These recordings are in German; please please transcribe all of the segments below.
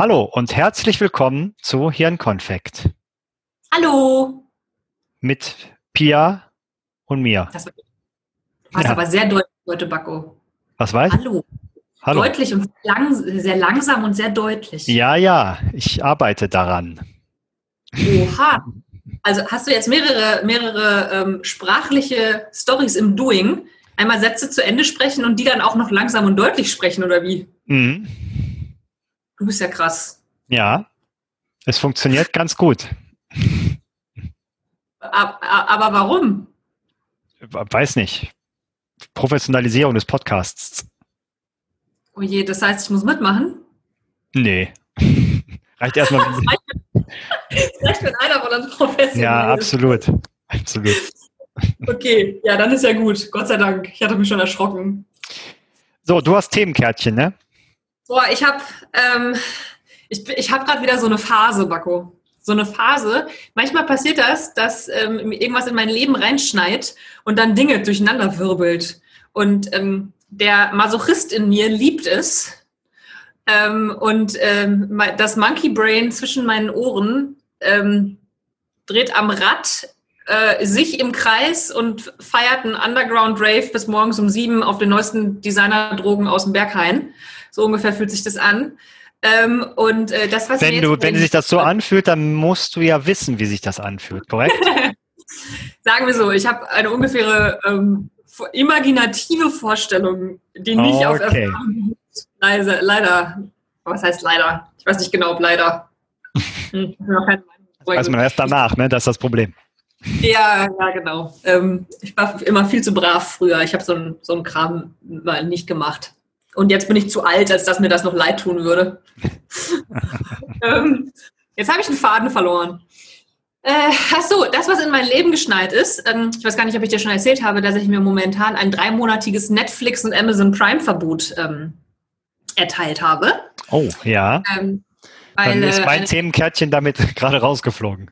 Hallo und herzlich willkommen zu Hirnkonfekt Hallo. mit Pia und mir. Das war, Ja. aber sehr deutlich heute, Bacco. Was weiß? Hallo. Hallo. Deutlich und lang, sehr langsam und sehr deutlich. Ja, ja, ich arbeite daran. Oha. Also hast du jetzt mehrere, mehrere ähm, sprachliche Stories im Doing? Einmal Sätze zu Ende sprechen und die dann auch noch langsam und deutlich sprechen, oder wie? Mhm. Du bist ja krass. Ja, es funktioniert ganz gut. Aber warum? Weiß nicht. Professionalisierung des Podcasts. Oh je, das heißt, ich muss mitmachen? Nee. Reicht erstmal. Vielleicht wenn einer von uns professionell ja, absolut. Absolut. Okay, ja, dann ist ja gut. Gott sei Dank. Ich hatte mich schon erschrocken. So, du hast Themenkärtchen, ne? Boah, ich habe ähm, ich, ich hab gerade wieder so eine Phase, Bacco. So eine Phase. Manchmal passiert das, dass ähm, irgendwas in mein Leben reinschneit und dann Dinge durcheinander wirbelt. Und ähm, der Masochist in mir liebt es. Ähm, und ähm, das Monkey Brain zwischen meinen Ohren ähm, dreht am Rad äh, sich im Kreis und feiert einen Underground Rave bis morgens um sieben auf den neuesten Designerdrogen aus dem Berghain. So ungefähr fühlt sich das an. Ähm, und äh, das, was Wenn, du, wenn sich das so anfühlt, dann musst du ja wissen, wie sich das anfühlt, korrekt? Sagen wir so, ich habe eine ungefähre ähm, imaginative Vorstellung, die nicht auf Okay. Erfahrung beruht. Leise, leider. Was heißt leider? Ich weiß nicht genau, ob leider. Hm, ich bin noch keine Meinung. Weiß man erst danach, ne? Das ist das Problem. Ja, ja, genau. Ähm, ich war immer viel zu brav früher. Ich habe so einen so einen Kram mal nicht gemacht. Und jetzt bin ich zu alt, als dass mir das noch leid tun würde. ähm, jetzt habe ich einen Faden verloren. Äh, ach so, das, was in mein Leben geschneit ist, ähm, ich weiß gar nicht, ob ich dir schon erzählt habe, dass ich mir momentan ein dreimonatiges Netflix und Amazon Prime Verbot ähm, erteilt habe. Oh, ja. Ähm, Dann weil, ist äh, mein Themenkärtchen damit gerade rausgeflogen.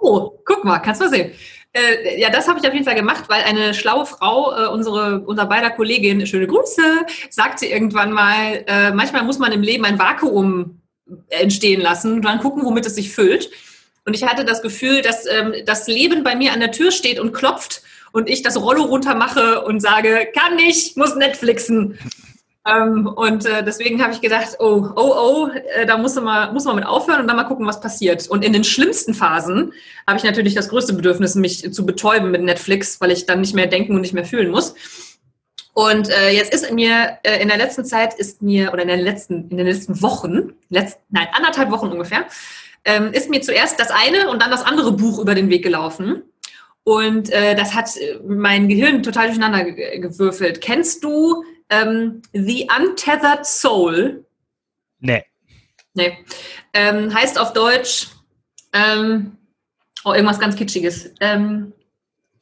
Oh, guck mal, kannst mal sehen. Äh, ja, das habe ich auf jeden Fall gemacht, weil eine schlaue Frau, äh, unsere, unser beider Kollegin, schöne Grüße, sagte irgendwann mal, äh, manchmal muss man im Leben ein Vakuum entstehen lassen und dann gucken, womit es sich füllt. Und ich hatte das Gefühl, dass ähm, das Leben bei mir an der Tür steht und klopft und ich das Rollo runter mache und sage, kann nicht, muss Netflixen. Ähm, und äh, deswegen habe ich gedacht, oh, oh, oh, äh, da muss man, muss man mit aufhören und dann mal gucken, was passiert. Und in den schlimmsten Phasen habe ich natürlich das größte Bedürfnis, mich zu betäuben mit Netflix, weil ich dann nicht mehr denken und nicht mehr fühlen muss. Und äh, jetzt ist mir äh, in der letzten Zeit ist mir oder in den letzten in den letzten Wochen, letzt, nein anderthalb Wochen ungefähr, ähm, ist mir zuerst das eine und dann das andere Buch über den Weg gelaufen. Und äh, das hat äh, mein Gehirn total durcheinander ge- gewürfelt. Kennst du ähm, The Untethered Soul? Nee. Nee. Ähm, heißt auf Deutsch, ähm, oh, irgendwas ganz Kitschiges. Ähm,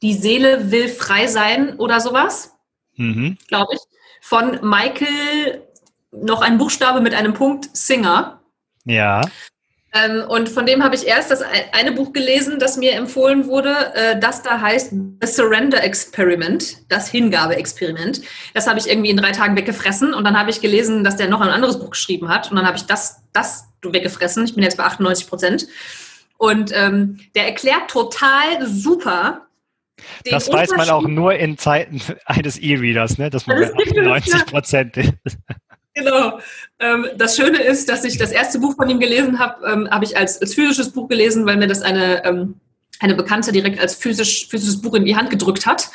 die Seele will frei sein oder sowas, Mhm. glaube ich. Von Michael, noch ein Buchstabe mit einem Punkt, Singer. Ja. Ähm, und von dem habe ich erst das ein- eine Buch gelesen, das mir empfohlen wurde, äh, das da heißt The Surrender Experiment, das Hingabe-Experiment. Das habe ich irgendwie in drei Tagen weggefressen und dann habe ich gelesen, dass der noch ein anderes Buch geschrieben hat und dann habe ich das, das weggefressen. Ich bin jetzt bei 98 Prozent. Und ähm, der erklärt total super. den Das weiß man auch nur in Zeiten eines E-Readers, ne? dass man Das bei gibt es, 98 Prozent ist. Genau. Ähm, das Schöne ist, dass ich das erste Buch von ihm gelesen habe, ähm, habe ich als, als physisches Buch gelesen, weil mir das eine, ähm, eine Bekannte direkt als physisch, physisches Buch in die Hand gedrückt hat.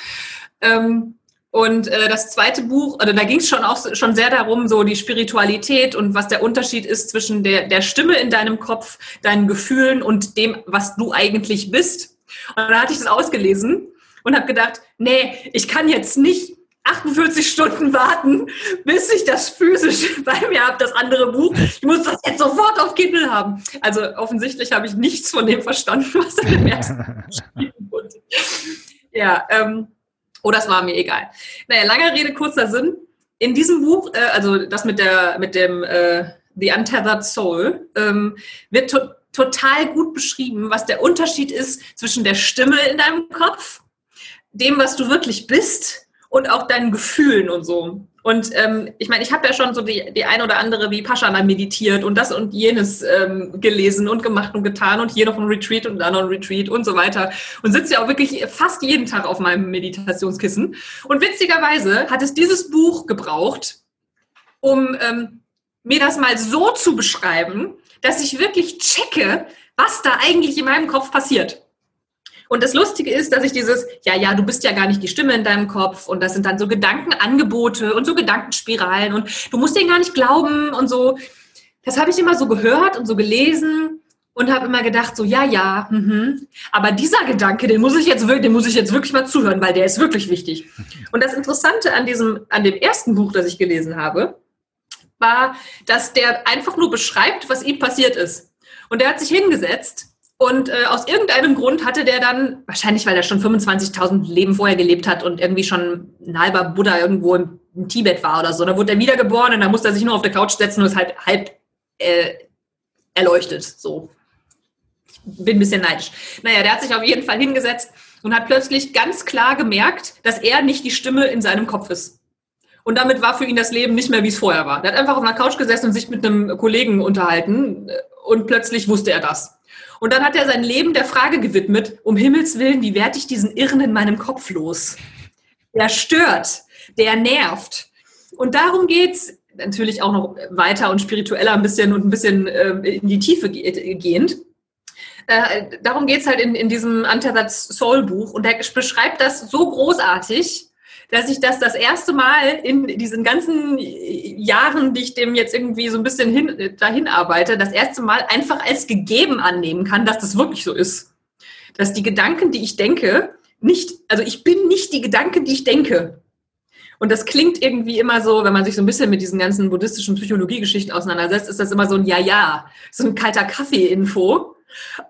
Und äh, das zweite Buch, oder da ging es schon auch schon sehr darum, so die Spiritualität und was der Unterschied ist zwischen der, der Stimme in deinem Kopf, deinen Gefühlen und dem, was du eigentlich bist. Und dann hatte ich das ausgelesen und habe gedacht, nee, ich kann jetzt nicht 48 Stunden warten, bis ich das physisch bei mir habe, das andere Buch. Ich muss das jetzt sofort auf Kindle haben. Also offensichtlich habe ich nichts von dem verstanden, was in dem ersten geschrieben wurde. Ja, ähm, oh, das war mir egal. Naja, lange Rede, kurzer Sinn. In diesem Buch, äh, also das mit der mit dem äh, The Untethered Soul, ähm, wird to total gut beschrieben, was der Unterschied ist zwischen der Stimme in deinem Kopf, dem, was du wirklich bist und auch deinen Gefühlen und so. Und ähm, ich meine, ich habe ja schon so die, die ein oder andere wie Paschana meditiert und das und jenes ähm, gelesen und gemacht und getan und hier noch ein Retreat und da noch ein Retreat und so weiter. Und sitze ja auch wirklich fast jeden Tag auf meinem Meditationskissen. Und witzigerweise hat es dieses Buch gebraucht, um ähm, mir das mal so zu beschreiben, dass ich wirklich checke, was da eigentlich in meinem Kopf passiert. Und das Lustige ist, dass ich dieses, ja, ja, du bist ja gar nicht die Stimme in deinem Kopf und das sind dann so Gedankenangebote und so Gedankenspiralen und du musst denen gar nicht glauben und so. Das habe ich immer so gehört und so gelesen und habe immer gedacht, so, ja, ja, mhm. aber dieser Gedanke, den muss ich jetzt wirklich, den muss ich jetzt wirklich mal zuhören, weil der ist wirklich wichtig. Und das Interessante an diesem, an dem ersten Buch, das ich gelesen habe, war, dass der einfach nur beschreibt, was ihm passiert ist. Und der hat sich hingesetzt und äh, aus irgendeinem Grund hatte der dann, wahrscheinlich weil er schon 25.000 Leben vorher gelebt hat und irgendwie schon ein halber Buddha irgendwo im, im Tibet war oder so, da wurde er wiedergeboren und dann musste er sich nur auf der Couch setzen und ist halt halb äh, erleuchtet. So. Ich bin ein bisschen neidisch. Naja, der hat sich auf jeden Fall hingesetzt und hat plötzlich ganz klar gemerkt, dass er nicht die Stimme in seinem Kopf ist. Und damit war für ihn das Leben nicht mehr, wie es vorher war. Er hat einfach auf einer Couch gesessen und sich mit einem Kollegen unterhalten äh, und plötzlich wusste er das. Und dann hat er sein Leben der Frage gewidmet, um Himmels Willen, wie werde ich diesen Irren in meinem Kopf los? Der stört, der nervt. Und darum geht's natürlich auch noch weiter und spiritueller ein bisschen und ein bisschen äh, in die Tiefe gehend. Äh, darum geht's halt in, in diesem Untethered Soul Buch und er beschreibt das so großartig, dass ich das das erste Mal in diesen ganzen Jahren, die ich dem jetzt irgendwie so ein bisschen hin, dahin arbeite, das erste Mal einfach als gegeben annehmen kann, dass das wirklich so ist. Dass die Gedanken, die ich denke, nicht, also ich bin nicht die Gedanken, die ich denke. Und das klingt irgendwie immer so, wenn man sich so ein bisschen mit diesen ganzen buddhistischen Psychologiegeschichten auseinandersetzt, ist das immer so ein Ja-Ja, so ein kalter Kaffee-Info.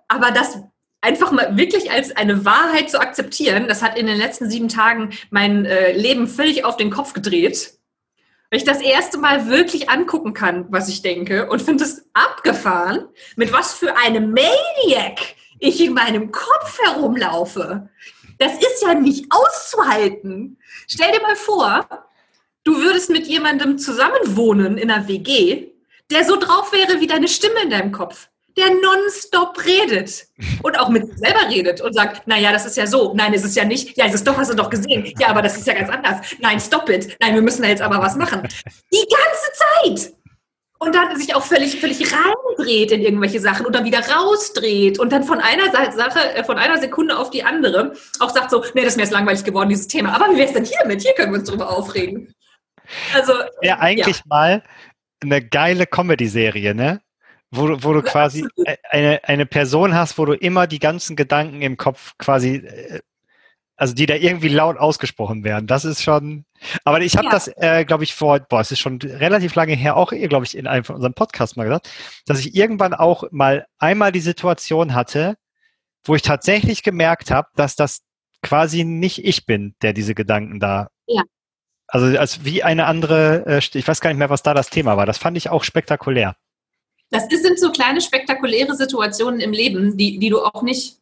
Aber das einfach mal wirklich als eine Wahrheit zu akzeptieren, das hat in den letzten sieben Tagen mein äh, Leben völlig auf den Kopf gedreht. Weil ich das erste Mal wirklich angucken kann, was ich denke und finde es abgefahren, mit was für einem Maniac ich in meinem Kopf herumlaufe. Das ist ja nicht auszuhalten. Stell dir mal vor, du würdest mit jemandem zusammenwohnen in einer WG, der so drauf wäre wie deine Stimme in deinem Kopf der nonstop redet und auch mit sich selber redet und sagt, naja, das ist ja so, nein, ist es ja nicht, ja, ist es doch, hast du doch gesehen, ja, aber das ist ja ganz anders, nein, stop it, nein, wir müssen da jetzt aber was machen. Die ganze Zeit! Und dann sich auch völlig, völlig reindreht in irgendwelche Sachen und dann wieder rausdreht und dann von einer Sache, äh, von einer Sekunde auf die andere auch sagt so, nee, das ist mir jetzt langweilig geworden, dieses Thema. Aber wie wäre es denn hiermit? Hier können wir uns drüber aufregen. Also. Ja, eigentlich ja. mal eine geile Comedy-Serie, ne? Wo, du, wo du quasi e, eine, eine Person hast, wo du immer die ganzen Gedanken im Kopf quasi, äh, also die da irgendwie laut ausgesprochen werden. Das ist schon. Aber ich habe ja. das, äh, glaube ich, vor, boah, es ist schon relativ lange her, auch, glaube ich, in einem von unserem Podcast mal gesagt, dass ich irgendwann auch mal einmal die Situation hatte, wo ich tatsächlich gemerkt habe, dass das quasi nicht ich bin, der diese Gedanken da ja. Also als wie eine andere, äh, ich weiß gar nicht mehr, was da das Thema war. Das fand ich auch spektakulär. Das sind so kleine spektakuläre Situationen im Leben, die, die du auch nicht,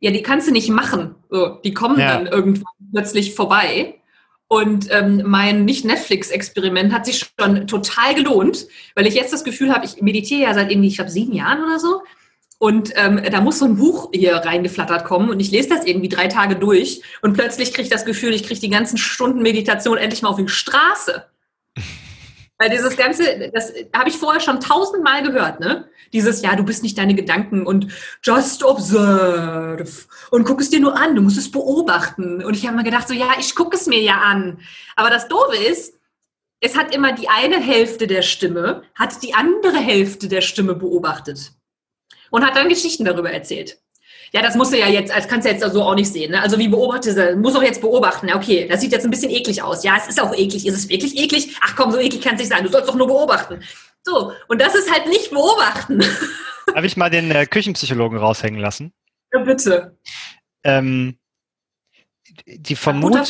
ja, die kannst du nicht machen. So, die kommen ja. dann irgendwann plötzlich vorbei. Und ähm, mein Nicht-Netflix-Experiment hat sich schon total gelohnt, weil ich jetzt das Gefühl habe, ich meditiere ja seit irgendwie, ich glaube, sieben Jahren oder so. Und ähm, da muss so ein Buch hier reingeflattert kommen und ich lese das irgendwie drei Tage durch und plötzlich kriege ich das Gefühl, ich kriege die ganzen Stunden Meditation endlich mal auf die Straße. Weil dieses Ganze, das habe ich vorher schon tausendmal gehört, ne? Dieses, ja, du bist nicht deine Gedanken und just observe und guck es dir nur an, du musst es beobachten. Und ich habe mir gedacht, so, ja, ich gucke es mir ja an. Aber das Doofe ist, es hat immer die eine Hälfte der Stimme, hat die andere Hälfte der Stimme beobachtet und hat dann Geschichten darüber erzählt ja, das musst du ja jetzt, das kannst du jetzt so auch nicht sehen. Ne? Also wie beobachtest du, muss auch jetzt beobachten. Okay, das sieht jetzt ein bisschen eklig aus. Ja, es ist auch eklig. Ist es wirklich eklig? Ach komm, so eklig kann es nicht sein. Du sollst doch nur beobachten. So, und das ist halt nicht beobachten. Darf ich mal den äh, Küchenpsychologen raushängen lassen? Ja, bitte. Ähm, die Vermutung.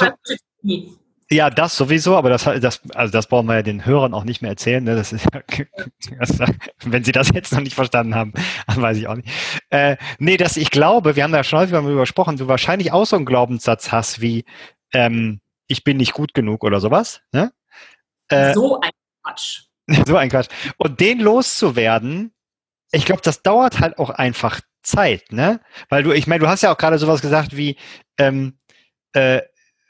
Ja, das sowieso, aber das, das, also das brauchen wir ja den Hörern auch nicht mehr erzählen. Ne? Das ist, das, wenn sie das jetzt noch nicht verstanden haben, weiß ich auch nicht. Äh, nee, dass ich glaube, wir haben da schon häufig darüber gesprochen, du wahrscheinlich auch so einen Glaubenssatz hast wie, ähm, ich bin nicht gut genug oder sowas. Ne? Äh, so ein Quatsch. so ein Quatsch. Und den loszuwerden, ich glaube, das dauert halt auch einfach Zeit, ne? Weil du, ich meine, du hast ja auch gerade sowas gesagt wie ähm, äh,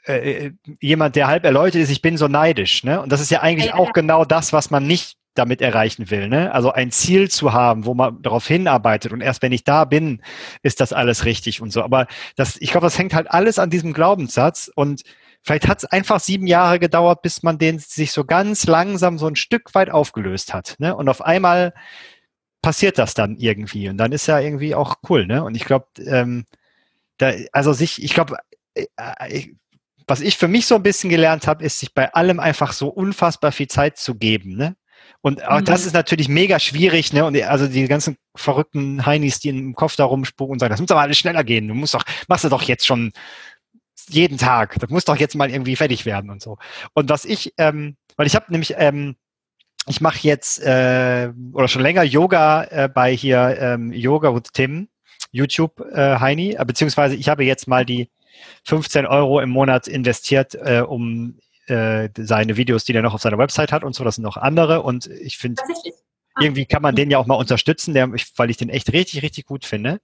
äh, jemand, der halb erläutert ist, ich bin so neidisch, ne? Und das ist ja eigentlich ja, ja, auch genau das, was man nicht damit erreichen will, ne? Also ein Ziel zu haben, wo man darauf hinarbeitet und erst wenn ich da bin, ist das alles richtig und so. Aber das, ich glaube, das hängt halt alles an diesem Glaubenssatz und vielleicht hat es einfach sieben Jahre gedauert, bis man den sich so ganz langsam so ein Stück weit aufgelöst hat, ne? Und auf einmal passiert das dann irgendwie und dann ist ja irgendwie auch cool, ne? Und ich glaube, ähm, da, also sich, ich glaube, äh, äh was ich für mich so ein bisschen gelernt habe, ist, sich bei allem einfach so unfassbar viel Zeit zu geben, ne? Und auch mhm. das ist natürlich mega schwierig, ne? Und also die ganzen verrückten Heinis, die im Kopf da rumspucken und sagen, das muss aber alles schneller gehen. Du musst doch, machst du doch jetzt schon jeden Tag. Das muss doch jetzt mal irgendwie fertig werden und so. Und was ich, ähm, weil ich habe nämlich ähm, ich mache jetzt äh, oder schon länger Yoga äh, bei hier ähm, Yoga with Tim, YouTube äh, Heini, äh, beziehungsweise ich habe jetzt mal die 15 Euro im Monat investiert, äh, um äh, seine Videos, die er noch auf seiner Website hat und so, das sind noch andere und ich finde irgendwie kann man den ja auch mal unterstützen, der, weil ich den echt richtig, richtig gut finde.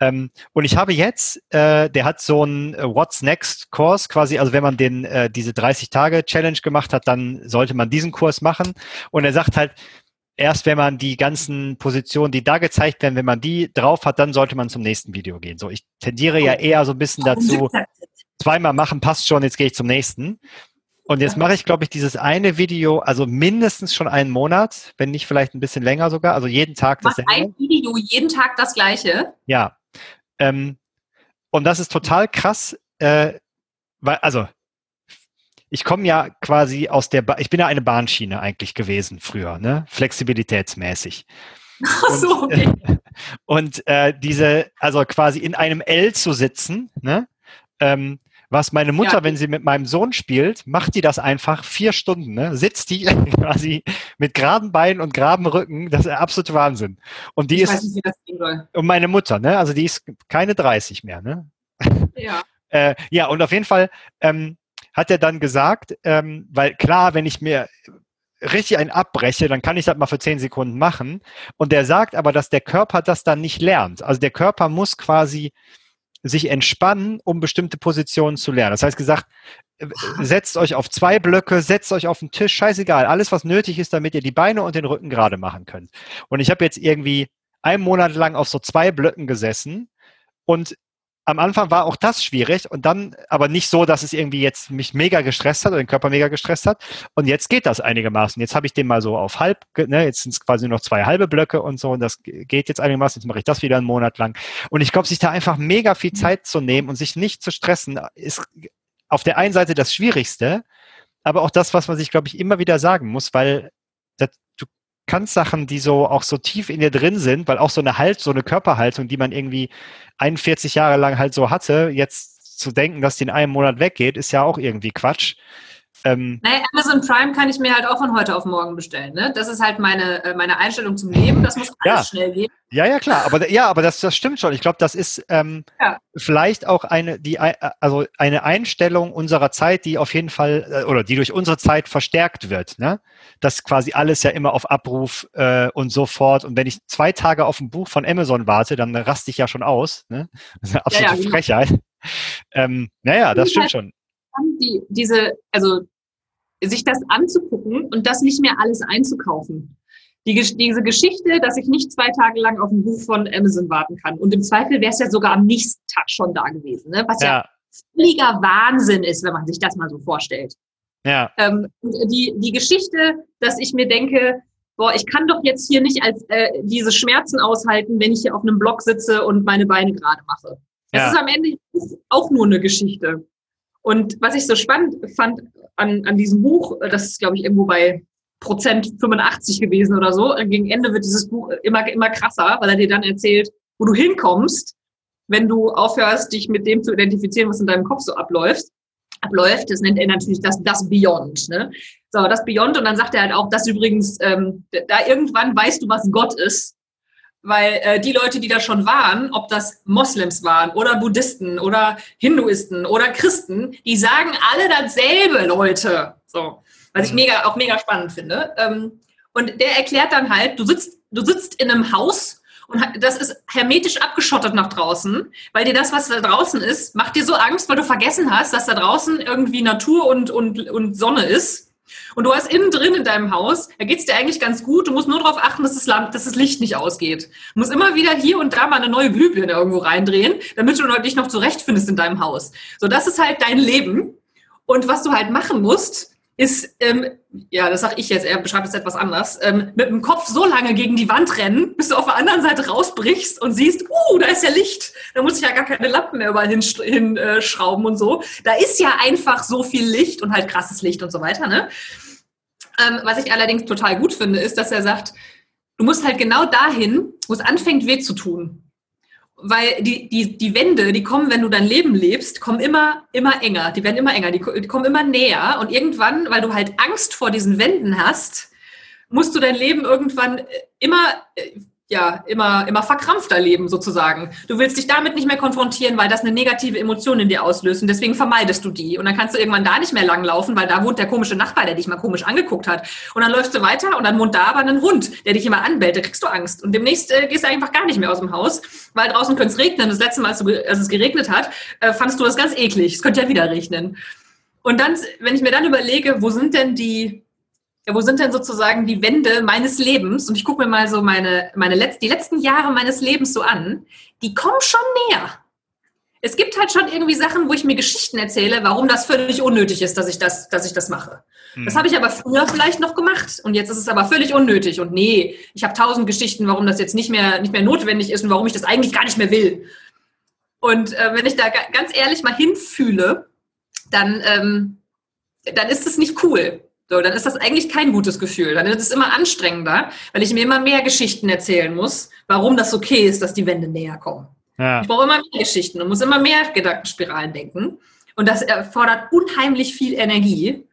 Ähm, und ich habe jetzt, äh, der hat so einen äh, What's Next Kurs quasi, also wenn man den äh, diese 30 Tage Challenge gemacht hat, dann sollte man diesen Kurs machen. Und er sagt halt, erst wenn man die ganzen Positionen, die da gezeigt werden, wenn man die drauf hat, dann sollte man zum nächsten Video gehen. So, ich tendiere ja eher so ein bisschen dazu, zweimal machen passt schon, jetzt gehe ich zum nächsten. Und jetzt mache ich, glaube ich, dieses eine Video, also mindestens schon einen Monat, wenn nicht vielleicht ein bisschen länger sogar, also jeden Tag das ein Video, jeden Tag das gleiche? Ja. Ähm, und das ist total krass, äh, weil, also, ich komme ja quasi aus der, ba ich bin ja eine Bahnschiene eigentlich gewesen früher, ne? Flexibilitätsmäßig. Ach so, okay. Und, und äh, diese, also quasi in einem L zu sitzen, ne? Ähm, was meine Mutter, ja. wenn sie mit meinem Sohn spielt, macht die das einfach vier Stunden, ne? sitzt die quasi mit geraden Beinen und geraden Rücken, das ist der absolute Wahnsinn. Und die ich ist, weiß nicht, wie das gehen soll. und meine Mutter, ne? also die ist keine 30 mehr, ne? Ja. äh, ja, und auf jeden Fall ähm, hat er dann gesagt, ähm, weil klar, wenn ich mir richtig einen abbreche, dann kann ich das mal für zehn Sekunden machen. Und der sagt aber, dass der Körper das dann nicht lernt. Also der Körper muss quasi sich entspannen, um bestimmte Positionen zu lernen. Das heißt gesagt, äh, setzt euch auf zwei Blöcke, setzt euch auf den Tisch, scheißegal, alles, was nötig ist, damit ihr die Beine und den Rücken gerade machen könnt. Und ich habe jetzt irgendwie einen Monat lang auf so zwei Blöcken gesessen und am Anfang war auch das schwierig und dann aber nicht so, dass es irgendwie jetzt mich mega gestresst hat oder den Körper mega gestresst hat. Und jetzt geht das einigermaßen. Jetzt habe ich den mal so auf halb, ne, jetzt sind es quasi noch zwei halbe Blöcke und so und das geht jetzt einigermaßen. Jetzt mache ich das wieder einen Monat lang. Und ich glaube, sich da einfach mega viel Zeit zu nehmen und sich nicht zu stressen, ist auf der einen Seite das Schwierigste, aber auch das, was man sich, glaube ich, immer wieder sagen muss, weil das, du kannst Sachen, die so auch so tief in dir drin sind, weil auch so eine Halt, so eine Körperhaltung, die man irgendwie 41 Jahre lang halt so hatte, jetzt zu denken, dass die in einem Monat weggeht, ist ja auch irgendwie Quatsch. Ähm, naja, Amazon Prime kann ich mir halt auch von heute auf morgen bestellen. Ne? Das ist halt meine, äh, meine Einstellung zum Leben. Das muss alles ja. schnell gehen. Ja, ja, klar. Aber ja, aber das, das stimmt schon. Ich glaube, das ist ähm, ja. vielleicht auch eine, die, äh, also eine Einstellung unserer Zeit, die auf jeden Fall äh, oder die durch unsere Zeit verstärkt wird. Ne? Das quasi alles ja immer auf Abruf äh, und so fort. Und wenn ich zwei Tage auf ein Buch von Amazon warte, dann raste ich ja schon aus. Ne? Das ist eine absolute ja, ja, genau. Frechheit. Ähm, naja, das stimmt halt schon. Die, diese, also sich das anzugucken und das nicht mehr alles einzukaufen. Die, diese Geschichte, dass ich nicht zwei Tage lang auf ein Buch von Amazon warten kann. Und im Zweifel wäre es ja sogar am nächsten Tag schon da gewesen, ne? was ja, ja völliger Wahnsinn ist, wenn man sich das mal so vorstellt. Ja. Ähm, die, die Geschichte, dass ich mir denke, boah, ich kann doch jetzt hier nicht als äh, diese Schmerzen aushalten, wenn ich hier auf einem Block sitze und meine Beine gerade mache. Das ja. ist am Ende auch nur eine Geschichte. Und was ich so spannend fand an, an diesem Buch, das ist, glaube ich, irgendwo bei Prozent 85 gewesen oder so. Gegen Ende wird dieses Buch immer, immer krasser, weil er dir dann erzählt, wo du hinkommst, wenn du aufhörst, dich mit dem zu identifizieren, was in deinem Kopf so abläuft. Abläuft, das nennt er natürlich das, das Beyond. Ne? So, das Beyond, und dann sagt er halt auch, dass übrigens, ähm, da irgendwann weißt du, was Gott ist. Weil äh, die Leute, die da schon waren, ob das Moslems waren oder Buddhisten oder Hinduisten oder Christen, die sagen alle dasselbe, Leute. So, was ich mhm. mega auch mega spannend finde. Ähm, und der erklärt dann halt, du sitzt, du sitzt in einem Haus und das ist hermetisch abgeschottet nach draußen, weil dir das, was da draußen ist, macht dir so Angst, weil du vergessen hast, dass da draußen irgendwie Natur und, und, und Sonne ist. Und du hast innen drin in deinem Haus, da geht es dir eigentlich ganz gut. Du musst nur darauf achten, dass das, Lamp, dass das Licht nicht ausgeht. Du musst immer wieder hier und da mal eine neue Glühbirne irgendwo reindrehen, damit du dich noch zurechtfindest in deinem Haus. So, das ist halt dein Leben. Und was du halt machen musst, ist, ähm, ja, das sage ich jetzt, er beschreibt es etwas anders, ähm, mit dem Kopf so lange gegen die Wand rennen, bis du auf der anderen Seite rausbrichst und siehst, uh, da ist ja Licht. Da muss ich ja gar keine Lampen mehr überall hinschrauben hin, äh, und so. Da ist ja einfach so viel Licht und halt krasses Licht und so weiter. Ne? Ähm, was ich allerdings total gut finde, ist, dass er sagt, du musst halt genau dahin, wo es anfängt weh zu tun weil die, die, die Wände, die kommen, wenn du dein Leben lebst, kommen immer, immer enger. Die werden immer enger, die, die kommen immer näher. Und irgendwann, weil du halt Angst vor diesen Wänden hast, musst du dein Leben irgendwann immer äh, ja, immer, immer verkrampfter leben sozusagen. Du willst dich damit nicht mehr konfrontieren, weil das eine negative Emotion in dir auslöst und deswegen vermeidest du die. Und dann kannst du irgendwann da nicht mehr langlaufen, weil da wohnt der komische Nachbar, der dich mal komisch angeguckt hat. Und dann läufst du weiter und dann wohnt da aber ein Hund, der dich immer anbellt, da kriegst du Angst. Und demnächst äh, gehst du einfach gar nicht mehr aus dem Haus, weil draußen könnte es regnen. Das letzte Mal, als, du, als es geregnet hat, äh, fandest du das ganz eklig. Es könnte ja wieder regnen. Und dann, wenn ich mir dann überlege, wo sind denn die ja, wo sind denn sozusagen die Wände meines Lebens? Und ich gucke mir mal so meine, meine Letz-, die letzten Jahre meines Lebens so an. Die kommen schon näher. Es gibt halt schon irgendwie Sachen, wo ich mir Geschichten erzähle, warum das völlig unnötig ist, dass ich das, dass ich das mache. Mhm. Das habe ich aber früher vielleicht noch gemacht und jetzt ist es aber völlig unnötig. Und nee, ich habe tausend Geschichten, warum das jetzt nicht mehr, nicht mehr notwendig ist und warum ich das eigentlich gar nicht mehr will. Und äh, wenn ich da ganz ehrlich mal hinfühle, dann, ähm, dann ist es nicht cool. So, dann ist das eigentlich kein gutes Gefühl. Dann ist es immer anstrengender, weil ich mir immer mehr Geschichten erzählen muss, warum das okay ist, dass die Wände näher kommen. Ja. Ich brauche immer mehr Geschichten und muss immer mehr Gedankenspiralen denken. Und das erfordert unheimlich viel Energie.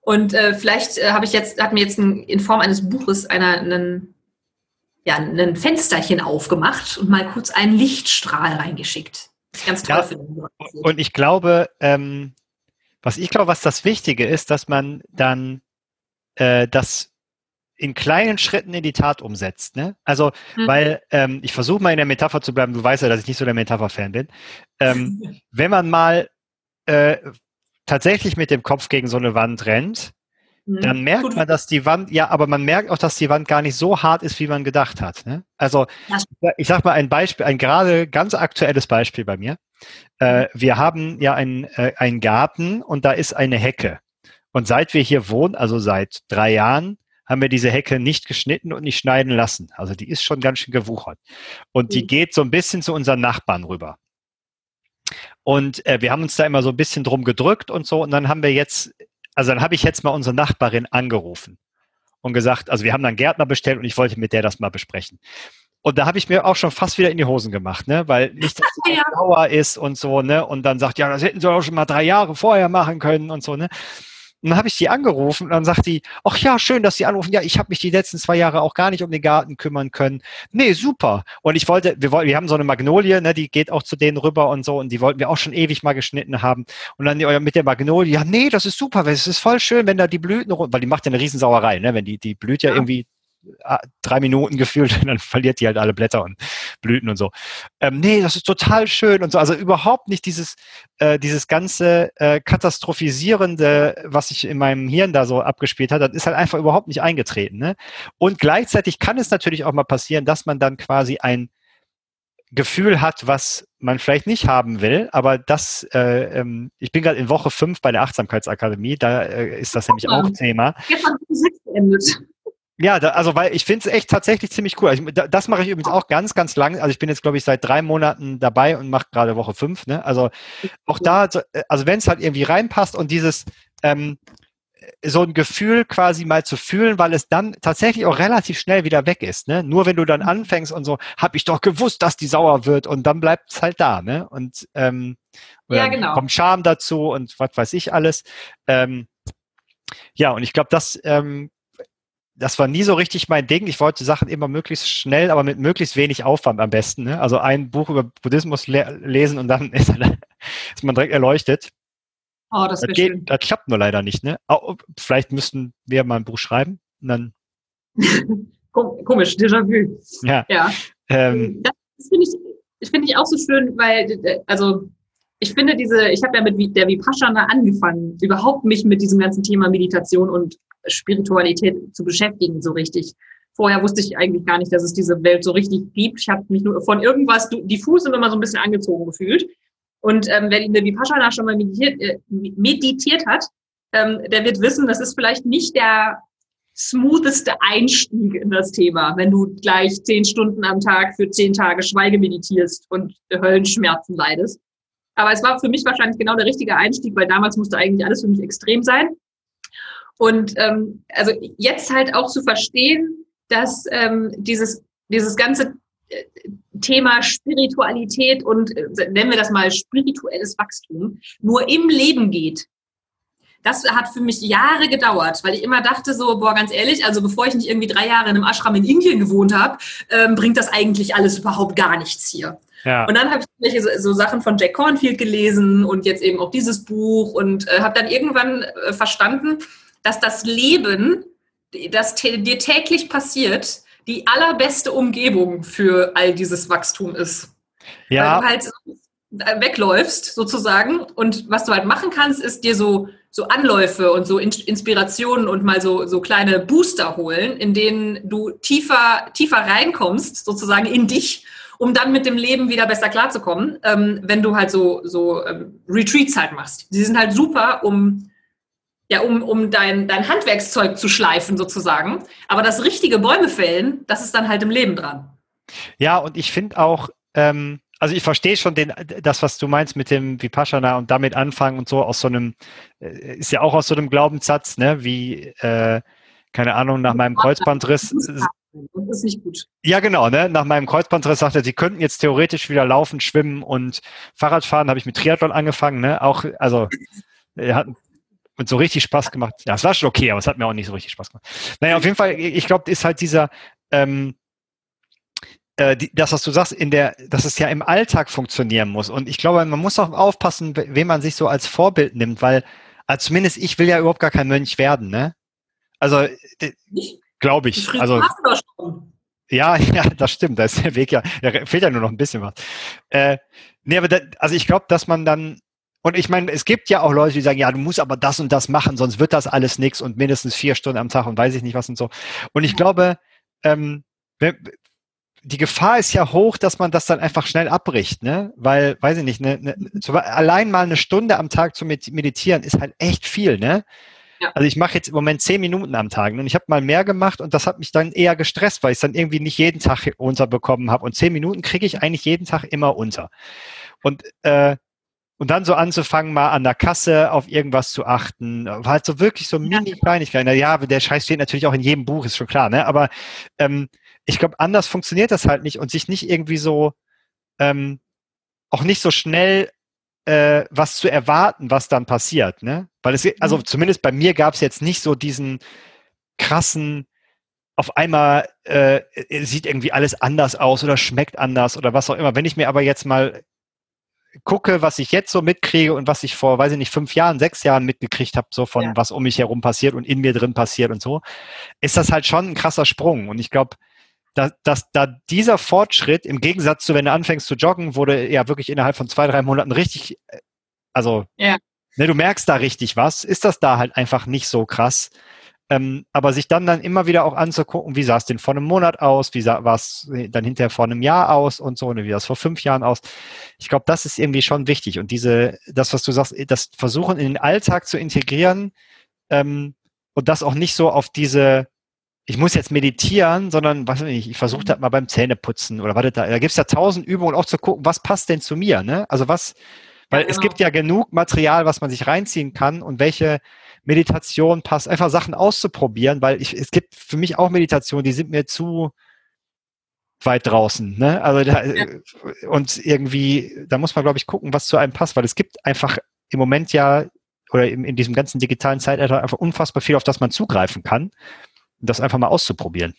Und äh, vielleicht äh, habe ich jetzt, hat mir jetzt ein, in Form eines Buches einer einen, ja, ein Fensterchen aufgemacht und mal kurz einen Lichtstrahl reingeschickt. Das ist ganz toll ja, finde. Und ich glaube, ähm, was ich glaube, was das Wichtige ist, dass man dann äh, das in kleinen Schritten in die Tat umsetzt. Ne? Also, mhm. weil ähm, ich versuche mal in der Metapher zu bleiben, du weißt ja, dass ich nicht so der Metapher-Fan bin. Ähm, wenn man mal äh, tatsächlich mit dem Kopf gegen so eine Wand rennt, mhm. dann merkt man, dass die Wand, ja, aber man merkt auch, dass die Wand gar nicht so hart ist, wie man gedacht hat. Ne? Also, ich sag mal ein Beispiel, ein gerade ganz aktuelles Beispiel bei mir. Äh, wir haben ja einen, äh, einen Garten und da ist eine Hecke. Und seit wir hier wohnen, also seit drei Jahren, haben wir diese Hecke nicht geschnitten und nicht schneiden lassen. Also die ist schon ganz schön gewuchert. Und die mhm. geht so ein bisschen zu unseren Nachbarn rüber. Und äh, wir haben uns da immer so ein bisschen drum gedrückt und so. Und dann haben wir jetzt, also dann habe ich jetzt mal unsere Nachbarin angerufen und gesagt, also wir haben dann Gärtner bestellt und ich wollte mit der das mal besprechen. Und da habe ich mir auch schon fast wieder in die Hosen gemacht, ne? Weil nicht, dass es ja. sauer ist und so, ne? Und dann sagt, ja, das hätten sie auch schon mal drei Jahre vorher machen können und so, ne? Und dann habe ich die angerufen und dann sagt die, ach ja, schön, dass Sie anrufen. Ja, ich habe mich die letzten zwei Jahre auch gar nicht um den Garten kümmern können. Nee, super. Und ich wollte, wir wollten, wir haben so eine Magnolie, ne, die geht auch zu denen rüber und so und die wollten wir auch schon ewig mal geschnitten haben. Und dann mit der Magnolie, ja, nee, das ist super, es ist voll schön, wenn da die Blüten, weil die macht ja eine Riesensauerei, ne, wenn die, die blüht ja, ja. irgendwie drei Minuten gefühlt und dann verliert die halt alle Blätter und Blüten und so. Ähm, nee, das ist total schön und so. Also überhaupt nicht dieses, äh, dieses ganze äh, katastrophisierende, was sich in meinem Hirn da so abgespielt hat, das ist halt einfach überhaupt nicht eingetreten. Ne? Und gleichzeitig kann es natürlich auch mal passieren, dass man dann quasi ein Gefühl hat, was man vielleicht nicht haben will, aber das, äh, ähm, ich bin gerade in Woche fünf bei der Achtsamkeitsakademie, da äh, ist das nämlich auch Thema. Beendet. Ja, da, also weil ich finde es echt tatsächlich ziemlich cool. Also, das mache ich übrigens auch ganz, ganz lang. Also ich bin jetzt, glaube ich, seit drei Monaten dabei und mache gerade Woche fünf. Ne? Also auch da, also wenn es halt irgendwie reinpasst und dieses ähm, so ein Gefühl quasi mal zu fühlen, weil es dann tatsächlich auch relativ schnell wieder weg ist. Ne? Nur wenn du dann anfängst und so, habe ich doch gewusst, dass die sauer wird und dann bleibt es halt da. Ne? Und ähm, ja, genau. kommt Charme dazu und was weiß ich alles. Ähm, ja, und ich glaube, das ähm, das war nie so richtig mein Ding. Ich wollte Sachen immer möglichst schnell, aber mit möglichst wenig Aufwand am besten. Ne? Also ein Buch über Buddhismus le lesen und dann ist, ist man direkt erleuchtet. Oh, das, das, geht, das klappt nur leider nicht. Ne? Vielleicht müssten wir mal ein Buch schreiben. Und dann Komisch, Déjà-vu. Ja. ja. Ähm, das finde ich, find ich auch so schön, weil, also ich finde diese, ich habe ja mit der Vipassana angefangen, überhaupt mich mit diesem ganzen Thema Meditation und Spiritualität zu beschäftigen, so richtig. Vorher wusste ich eigentlich gar nicht, dass es diese Welt so richtig gibt. Ich habe mich nur von irgendwas diffus immer so ein bisschen angezogen gefühlt. Und ähm, wer in der Vipassana schon mal meditiert, äh, meditiert hat, ähm, der wird wissen, das ist vielleicht nicht der smootheste Einstieg in das Thema, wenn du gleich zehn Stunden am Tag für zehn Tage Schweige meditierst und Höllenschmerzen leidest. Aber es war für mich wahrscheinlich genau der richtige Einstieg, weil damals musste eigentlich alles für mich extrem sein. Und ähm, also jetzt halt auch zu verstehen, dass ähm, dieses, dieses ganze äh, Thema Spiritualität und äh, nennen wir das mal spirituelles Wachstum nur im Leben geht das hat für mich Jahre gedauert, weil ich immer dachte so, boah, ganz ehrlich, also bevor ich nicht irgendwie drei Jahre in einem Ashram in Indien gewohnt habe, ähm, bringt das eigentlich alles überhaupt gar nichts hier. Ja. Und dann habe ich so, Sachen von Jack Cornfield gelesen und jetzt eben auch dieses Buch und äh, habe dann irgendwann äh, verstanden, dass das Leben, das dir täglich passiert, die allerbeste Umgebung für all dieses Wachstum ist. Ja. Weil du halt äh, wegläufst sozusagen und was du halt machen kannst, ist dir so so Anläufe und so Inspirationen und mal so, so kleine Booster holen, in denen du tiefer, tiefer reinkommst, sozusagen in dich, um dann mit dem Leben wieder besser klarzukommen, ähm, wenn du halt so, so ähm, Retreats halt machst. Die sind halt super, um, ja, um, um dein, dein Handwerkszeug zu schleifen, sozusagen. Aber das richtige Bäume fällen, das ist dann halt im Leben dran. Ja, und ich finde auch, ähm, also ich verstehe schon den, das, was du meinst mit dem Vipassana und damit anfangen und so aus so einem, äh, ist ja auch aus so einem Glaubenssatz, ne, wie, äh, keine Ahnung, nach meinem Kreuzbandriss. Das ist nicht gut. Ja, genau, ne? Nach meinem Kreuzbandriss sagt er, sie könnten jetzt theoretisch wieder laufen, schwimmen und Fahrrad fahren, habe ich mit Triathlon angefangen, ne? Auch, also, er hat und so richtig Spaß gemacht. Ja, es war schon okay, aber es hat mir auch nicht so richtig Spaß gemacht. Naja, auf jeden Fall, ich glaube, ist halt dieser, ähm, äh, die, das, was du sagst, in der, dass es ja im Alltag funktionieren muss. Und ich glaube, man muss auch aufpassen, wem man sich so als Vorbild nimmt, weil also zumindest ich will ja überhaupt gar kein Mönch werden, ne? Also glaube ich. Also ja, ja, das stimmt. Da ist der Weg ja, da fehlt ja nur noch ein bisschen was. Äh, nee, aber da, also ich glaube, dass man dann und ich meine, es gibt ja auch Leute, die sagen, ja, du musst aber das und das machen, sonst wird das alles nichts und mindestens vier Stunden am Tag und weiß ich nicht was und so. Und ich glaube, ähm, die Gefahr ist ja hoch, dass man das dann einfach schnell abbricht, ne? Weil, weiß ich nicht, ne, ne, so, allein mal eine Stunde am Tag zu meditieren ist halt echt viel, ne? Ja. Also ich mache jetzt im Moment zehn Minuten am Tag und ich habe mal mehr gemacht und das hat mich dann eher gestresst, weil ich es dann irgendwie nicht jeden Tag unterbekommen habe. Und zehn Minuten kriege ich eigentlich jeden Tag immer unter. Und äh, und dann so anzufangen, mal an der Kasse auf irgendwas zu achten, war halt so wirklich so mini-Kleinigkeiten. Ja, der Scheiß steht natürlich auch in jedem Buch, ist schon klar, ne? Aber ähm, ich glaube, anders funktioniert das halt nicht und sich nicht irgendwie so, ähm, auch nicht so schnell äh, was zu erwarten, was dann passiert, ne? Weil es, also mhm. zumindest bei mir gab es jetzt nicht so diesen krassen, auf einmal äh, sieht irgendwie alles anders aus oder schmeckt anders oder was auch immer. Wenn ich mir aber jetzt mal gucke, was ich jetzt so mitkriege und was ich vor, weiß ich nicht, fünf Jahren, sechs Jahren mitgekriegt habe, so von ja. was um mich herum passiert und in mir drin passiert und so, ist das halt schon ein krasser Sprung. Und ich glaube, dass, dass da dieser Fortschritt im Gegensatz zu, wenn du anfängst zu joggen, wurde ja wirklich innerhalb von zwei, drei Monaten richtig, äh, also ja. ne, du merkst da richtig was, ist das da halt einfach nicht so krass. Ähm, aber sich dann dann immer wieder auch anzugucken, wie sah es denn vor einem Monat aus, wie sah es dann hinterher vor einem Jahr aus und so, ne, wie sah es vor fünf Jahren aus. Ich glaube, das ist irgendwie schon wichtig. Und diese, das, was du sagst, das Versuchen in den Alltag zu integrieren ähm, und das auch nicht so auf diese ich muss jetzt meditieren, sondern was weiß ich, ich versuche das mal beim Zähneputzen oder was da. Da gibt es ja tausend Übungen, auch zu gucken, was passt denn zu mir, ne? Also was, weil ja, genau. es gibt ja genug Material, was man sich reinziehen kann und welche Meditation passt, einfach Sachen auszuprobieren, weil ich, es gibt für mich auch Meditationen, die sind mir zu weit draußen, ne? Also da, ja. und irgendwie, da muss man, glaube ich, gucken, was zu einem passt, weil es gibt einfach im Moment ja oder in, in diesem ganzen digitalen Zeitalter einfach unfassbar viel, auf das man zugreifen kann. Das einfach mal auszuprobieren.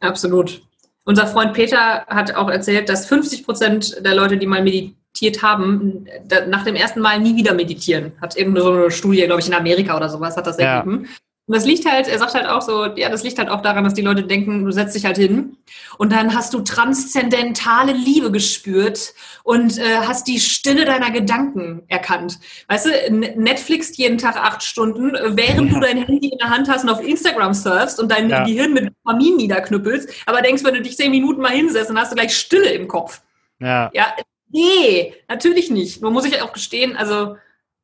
Absolut. Unser Freund Peter hat auch erzählt, dass 50 Prozent der Leute, die mal meditiert haben, nach dem ersten Mal nie wieder meditieren. Hat irgendeine so eine Studie, glaube ich, in Amerika oder sowas, hat das ergeben. Ja. Und das liegt halt, er sagt halt auch so, ja, das liegt halt auch daran, dass die Leute denken, du setzt dich halt hin und dann hast du transzendentale Liebe gespürt und äh, hast die Stille deiner Gedanken erkannt. Weißt du, Netflix jeden Tag acht Stunden, während ja. du dein Handy in der Hand hast und auf Instagram surfst und dein ja. Gehirn mit Dopamin niederknüppelst, aber denkst, wenn du dich zehn Minuten mal hinsetzt, dann hast du gleich Stille im Kopf. Ja. Ja, nee, natürlich nicht. Man muss sich auch gestehen, also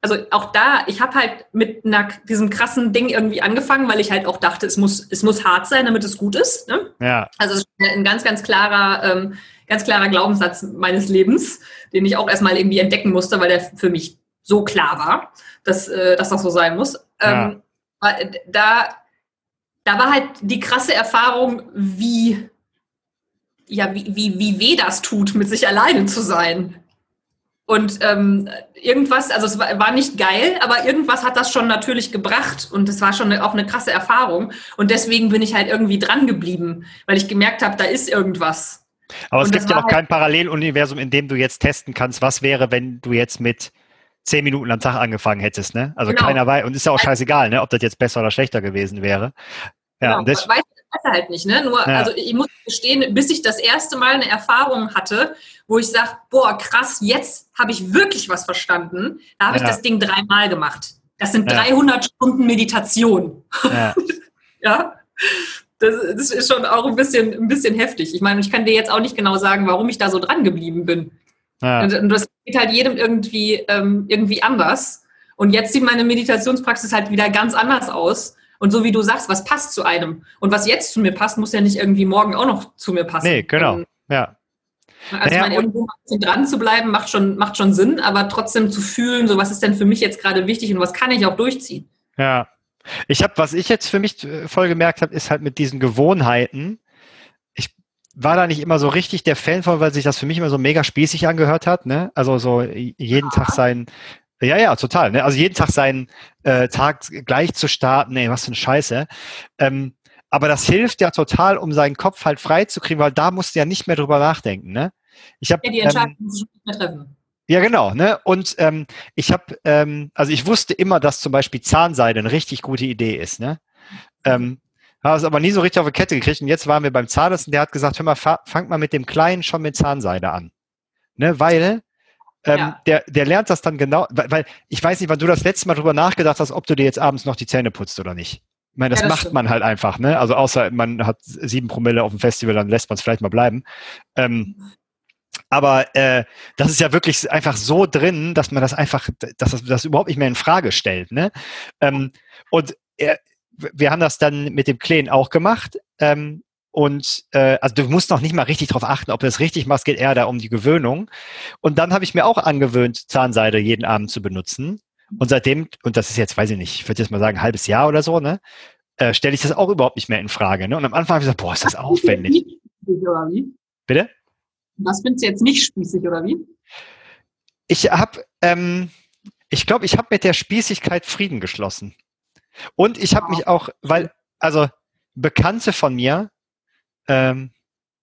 also auch da, ich habe halt mit einer, diesem krassen Ding irgendwie angefangen, weil ich halt auch dachte, es muss, es muss hart sein, damit es gut ist. Ne? Ja. Also es ist ein ganz, ganz klarer, ähm, ganz klarer Glaubenssatz meines Lebens, den ich auch erstmal irgendwie entdecken musste, weil der für mich so klar war, dass, äh, dass das so sein muss. Ähm, ja. Da, da war halt die krasse Erfahrung, wie, ja, wie, wie, wie weh das tut, mit sich alleine zu sein. Und ähm, irgendwas, also es war, war, nicht geil, aber irgendwas hat das schon natürlich gebracht und es war schon eine, auch eine krasse Erfahrung. Und deswegen bin ich halt irgendwie dran geblieben, weil ich gemerkt habe, da ist irgendwas. Aber es gibt ja auch halt kein Paralleluniversum, in dem du jetzt testen kannst, was wäre, wenn du jetzt mit zehn Minuten am Tag angefangen hättest, ne? Also genau. keiner weiß, und ist ja auch scheißegal, ne, ob das jetzt besser oder schlechter gewesen wäre. Ja, genau. und das, weiß halt nicht, ne? Nur, ja. also ich muss gestehen, bis ich das erste Mal eine Erfahrung hatte, wo ich sage, boah, krass, jetzt habe ich wirklich was verstanden. Da habe ja. ich das Ding dreimal gemacht. Das sind ja. 300 Stunden Meditation. Ja. ja? Das, das, ist schon auch ein bisschen, ein bisschen heftig. Ich meine, ich kann dir jetzt auch nicht genau sagen, warum ich da so dran geblieben bin. Und, und, das geht halt jedem irgendwie, ähm, irgendwie anders. Und jetzt sieht meine Meditationspraxis halt wieder ganz anders aus. Und so wie du sagst, was passt zu einem? Und was jetzt zu mir passt, muss ja nicht irgendwie morgen auch noch zu mir passen. Nee, genau. Ähm, ja. Also naja, meine, irgendwo dran zu bleiben, macht schon, macht schon Sinn, aber trotzdem zu fühlen, so was ist denn für mich jetzt gerade wichtig und was kann ich auch durchziehen. Ja. Ich habe, was ich jetzt für mich äh, voll gemerkt habe, ist halt mit diesen Gewohnheiten. Ich war da nicht immer so richtig der Fan von, weil sich das für mich immer so mega spießig angehört hat. Ne? Also so jeden ja. Tag sein, ja, ja, total. Ne? Also jeden Tag seinen äh, Tag gleich zu starten, nee, was für eine Scheiße. Ähm, aber das hilft ja total, um seinen Kopf halt frei zu kriegen, weil da musst du ja nicht mehr drüber nachdenken. Ne? Ich hab, ja, die Entscheidung ähm, nicht mehr treffen. Ja, genau. Ne? Und ähm, ich habe, ähm, also ich wusste immer, dass zum Beispiel Zahnseide eine richtig gute Idee ist. Ne? Ähm, habe es aber nie so richtig auf die Kette gekriegt. Und jetzt waren wir beim Zahnarzt und der hat gesagt, hör mal, fang mal mit dem Kleinen schon mit Zahnseide an. Ne? Weil ähm, ja. der, der lernt das dann genau, weil, weil ich weiß nicht, wann du das letzte Mal drüber nachgedacht hast, ob du dir jetzt abends noch die Zähne putzt oder nicht. Ich meine, das, ja, das macht stimmt. man halt einfach, ne? Also außer man hat sieben Promille auf dem Festival, dann lässt man es vielleicht mal bleiben. Ähm, aber äh, das ist ja wirklich einfach so drin, dass man das einfach, dass das, das überhaupt nicht mehr in Frage stellt. Ne? Ähm, und äh, wir haben das dann mit dem Kleen auch gemacht. Ähm, und äh, also du musst noch nicht mal richtig darauf achten, ob du das richtig machst, geht eher da um die Gewöhnung. Und dann habe ich mir auch angewöhnt, Zahnseide jeden Abend zu benutzen. Und seitdem, und das ist jetzt, weiß ich nicht, ich würde jetzt mal sagen, ein halbes Jahr oder so, ne, äh, stelle ich das auch überhaupt nicht mehr in Frage. Ne? Und am Anfang habe ich gesagt, boah, ist das aufwendig. Bitte? Was findest du jetzt nicht spießig, oder wie? Ich habe, ähm, ich glaube, ich habe mit der Spießigkeit Frieden geschlossen. Und ich habe mich auch, weil, also Bekannte von mir, ähm,